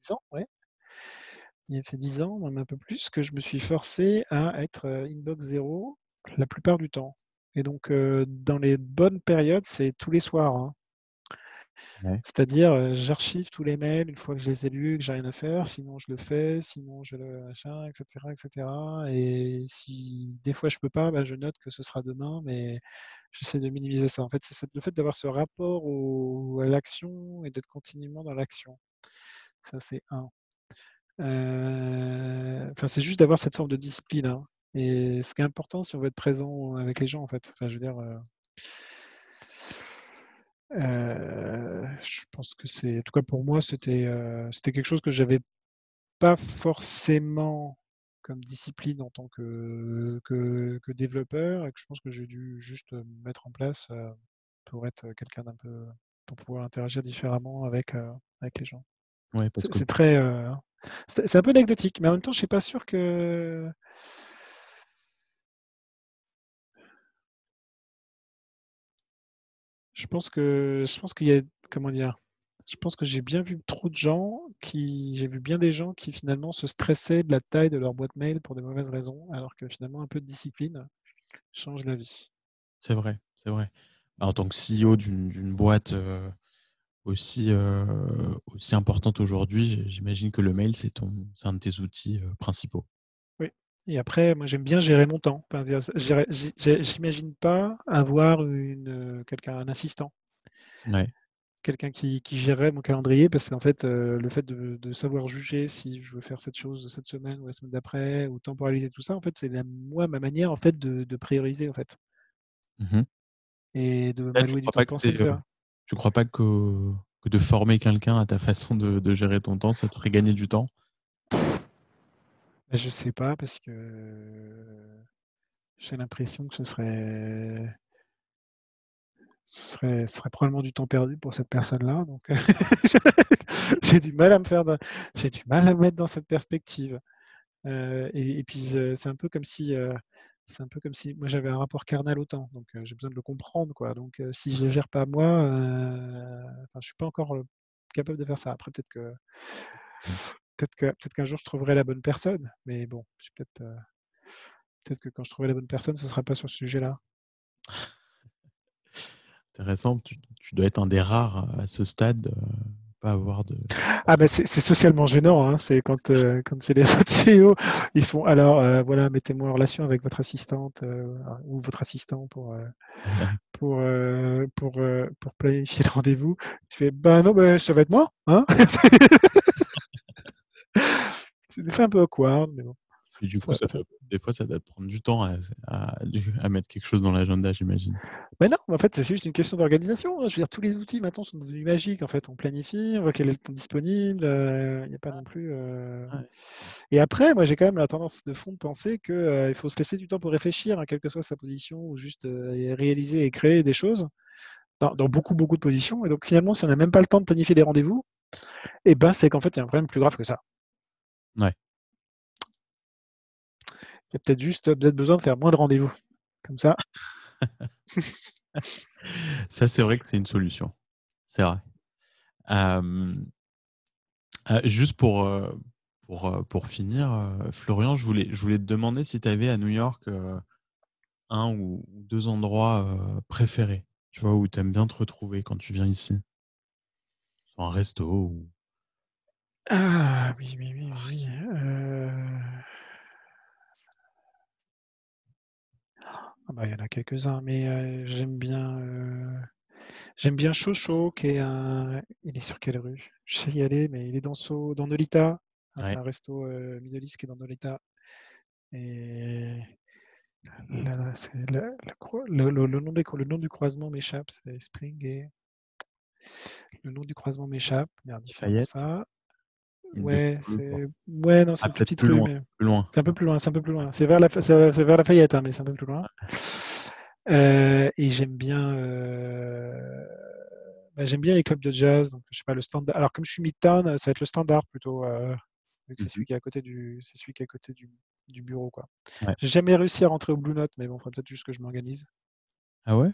ans, ouais. Il a fait 10 ans, même un peu plus, que je me suis forcé à être euh, inbox zéro la plupart du temps. Et donc, dans les bonnes périodes, c'est tous les soirs. Hein. C'est-à-dire, j'archive tous les mails une fois que je les ai lus, que j'ai rien à faire, sinon je le fais, sinon je le machin, etc., etc. Et si des fois je peux pas, bah, je note que ce sera demain, mais j'essaie de minimiser ça. En fait, c'est le fait d'avoir ce rapport à l'action et d'être continuellement dans l'action. Ça, c'est un. enfin, c'est juste d'avoir cette forme de discipline, hein. Et ce qui est important si on veut être présent avec les gens, en fait. Enfin, je veux dire, euh, je pense que c'est, en tout cas pour moi, c'était euh, c'était quelque chose que j'avais pas forcément comme discipline en tant que, que, développeur et que je pense que j'ai dû juste mettre en place euh, pour être quelqu'un d'un peu pour pouvoir interagir différemment avec, avec les gens. Ouais, c'est très c'est un peu anecdotique, mais en même temps, je suis pas sûr que Je pense que je pense qu'il y a comment dire? Je pense que j'ai bien vu trop de gens qui j'ai vu bien des gens qui finalement se stressaient de la taille de leur boîte mail pour de mauvaises raisons, alors que finalement un peu de discipline change la vie. C'est vrai, c'est vrai. En tant que CEO d'une boîte, aussi, aussi importante aujourd'hui, j'imagine que le mail, c'est ton c'est un de tes outils, principaux. Et après, moi, j'aime bien gérer mon temps. j'imagine pas avoir une, quelqu'un, un assistant. Quelqu'un qui, qui gérerait mon calendrier, parce qu'en fait, le fait de, savoir juger si je veux faire cette chose cette semaine ou la semaine d'après, ou temporaliser tout ça, en fait, c'est moi ma manière en fait de, prioriser en fait. Mmh Et de m'allouer du temps pour ça. Tu crois pas que, que de former quelqu'un à ta façon de, de gérer ton temps, ça te ferait gagner du temps? Je sais pas parce que j'ai l'impression que ce serait ce serait, ce serait probablement du temps perdu pour cette personne-là. Donc, j'ai du mal à me faire, j'ai du mal à me mettre dans cette perspective. Euh, et, et, puis, c'est un peu comme si, euh, c'est un peu comme si moi j'avais un rapport carnal au temps. Donc, j'ai besoin de le comprendre, quoi. Donc, si je ne gère pas moi, enfin, je suis pas encore capable de faire ça. Après, peut-être que, peut-être qu'un jour je trouverai la bonne personne. Mais bon, peut-être, peut-être que quand je trouverai la bonne personne, ce sera pas sur ce sujet-là. Intéressant, tu, dois être un des rares à ce stade, euh, pas avoir de. Ah ben c'est socialement gênant, hein. c'est quand euh, quand il les autres CEO, ils font alors euh, voilà mettez-moi en relation avec votre assistante ou votre assistant pour pour pour pour planifier le rendez-vous. Tu fais ben non ben ça va être moi, hein. c'est des fois un peu awkward, mais bon. Et du coup, ça, des fois, ça doit prendre du temps à, à, mettre quelque chose dans l'agenda, j'imagine. Mais non, en fait, c'est juste une question d'organisation. Hein. Je veux dire, tous les outils maintenant sont devenus magiques. En fait, on planifie, on voit quel est le temps disponible. Euh, il n'y a pas non plus. Euh et après, moi, j'ai quand même la tendance de fond de penser qu'il euh, faut se laisser du temps pour réfléchir, hein, quelle que soit sa position, ou juste réaliser et créer des choses dans, dans, beaucoup, beaucoup de positions. Et donc, finalement, si on n'a même pas le temps de planifier des rendez-vous, eh ben, c'est qu'en fait, il y a un problème plus grave que ça. Ouais. Il y a peut-être juste peut-être besoin de faire moins de rendez-vous. Comme ça. ça, c'est vrai que c'est une solution. C'est vrai. juste pour, pour, pour finir, Florian, je voulais, je voulais te demander si tu avais à New York un ou deux endroits préférés, tu vois, où tu aimes bien te retrouver quand tu viens ici? Un resto ou... Ah oui, oui, oui, oui. Ah bah, il y en a quelques-uns, mais j'aime bien, j'aime bien Chocho qui est un il est sur quelle rue? Je sais y aller, mais il est dans dans Nolita. Ah, c'est un resto, heu, qui est dans Nolita et là, c'est le nom du croisement m'échappe, c'est Spring et le nom du croisement m'échappe, merde, il ça. Ouais, c'est ouais, non, c'est ah, une petite rue, mais plus loin. c'est un peu plus loin, c'est un peu plus loin. C'est vers la c'est vers Lafayette, hein, mais c'est un peu plus loin. Euh, et j'aime bien, euh, bah, j'aime bien les clubs de jazz, donc je sais pas le standard. Alors comme je suis midtown, ça va être le standard plutôt, euh, c'est celui mmh qui est à côté du, c'est celui qui est à côté du, du bureau, quoi. J'ai jamais réussi à rentrer au Blue Note, mais bon, faudrait peut-être juste que je m'organise. Ah ouais?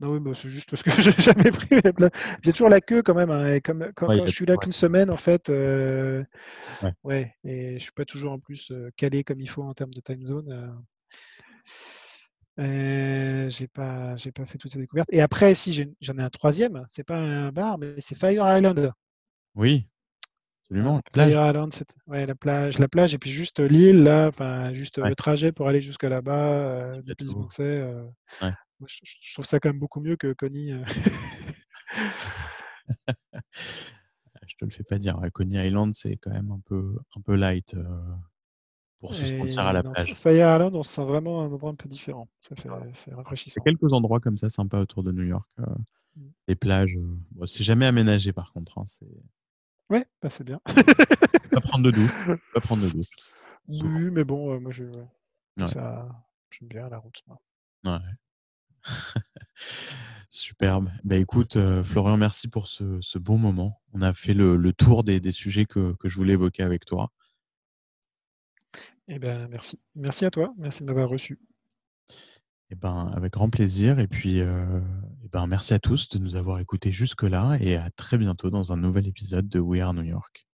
Non, oui, bah, c'est juste parce que j'ai jamais pris la. J'ai toujours la queue quand même. Hein, et comme quand, je suis là qu'une semaine, en fait, euh, ouais. et je suis pas toujours en plus euh, calé comme il faut en termes de time zone. Euh, j'ai pas, j'ai pas fait toutes ces découvertes. Et après, si j'en ai, un troisième, c'est pas un bar, mais c'est Fire Island. Oui, absolument. Fire Island, c'est ouais, la plage, la plage, et puis juste l'île là, enfin juste le trajet pour aller jusqu'à là-bas depuis ce Ouais je, trouve ça quand même beaucoup mieux que Coney. Euh. je te le fais pas dire. Coney Island, c'est quand même un peu, un peu light euh, pour se sentir à la plage. Fire Island, on se sent vraiment un endroit un peu différent. C'est rafraîchissant. Il y a quelques endroits comme ça sympas autour de New York. Euh, mm. Les plages, c'est jamais aménagé par contre. Hein, ouais, bah, c'est bien. pas prendre de douche. Pas prendre de douche. Oui, mais bon, moi je, ça, j'aime bien la route. Ouais. Superbe. Bah, écoute, euh, Florian, merci pour ce, bon moment. On a fait le, tour des, sujets que, je voulais évoquer avec toi. Eh ben, merci. Merci à toi. Merci de m'avoir reçu. Eh ben, avec grand plaisir. Et puis, euh, eh ben, merci à tous de nous avoir écoutés jusque-là et à très bientôt dans un nouvel épisode de We Are New York.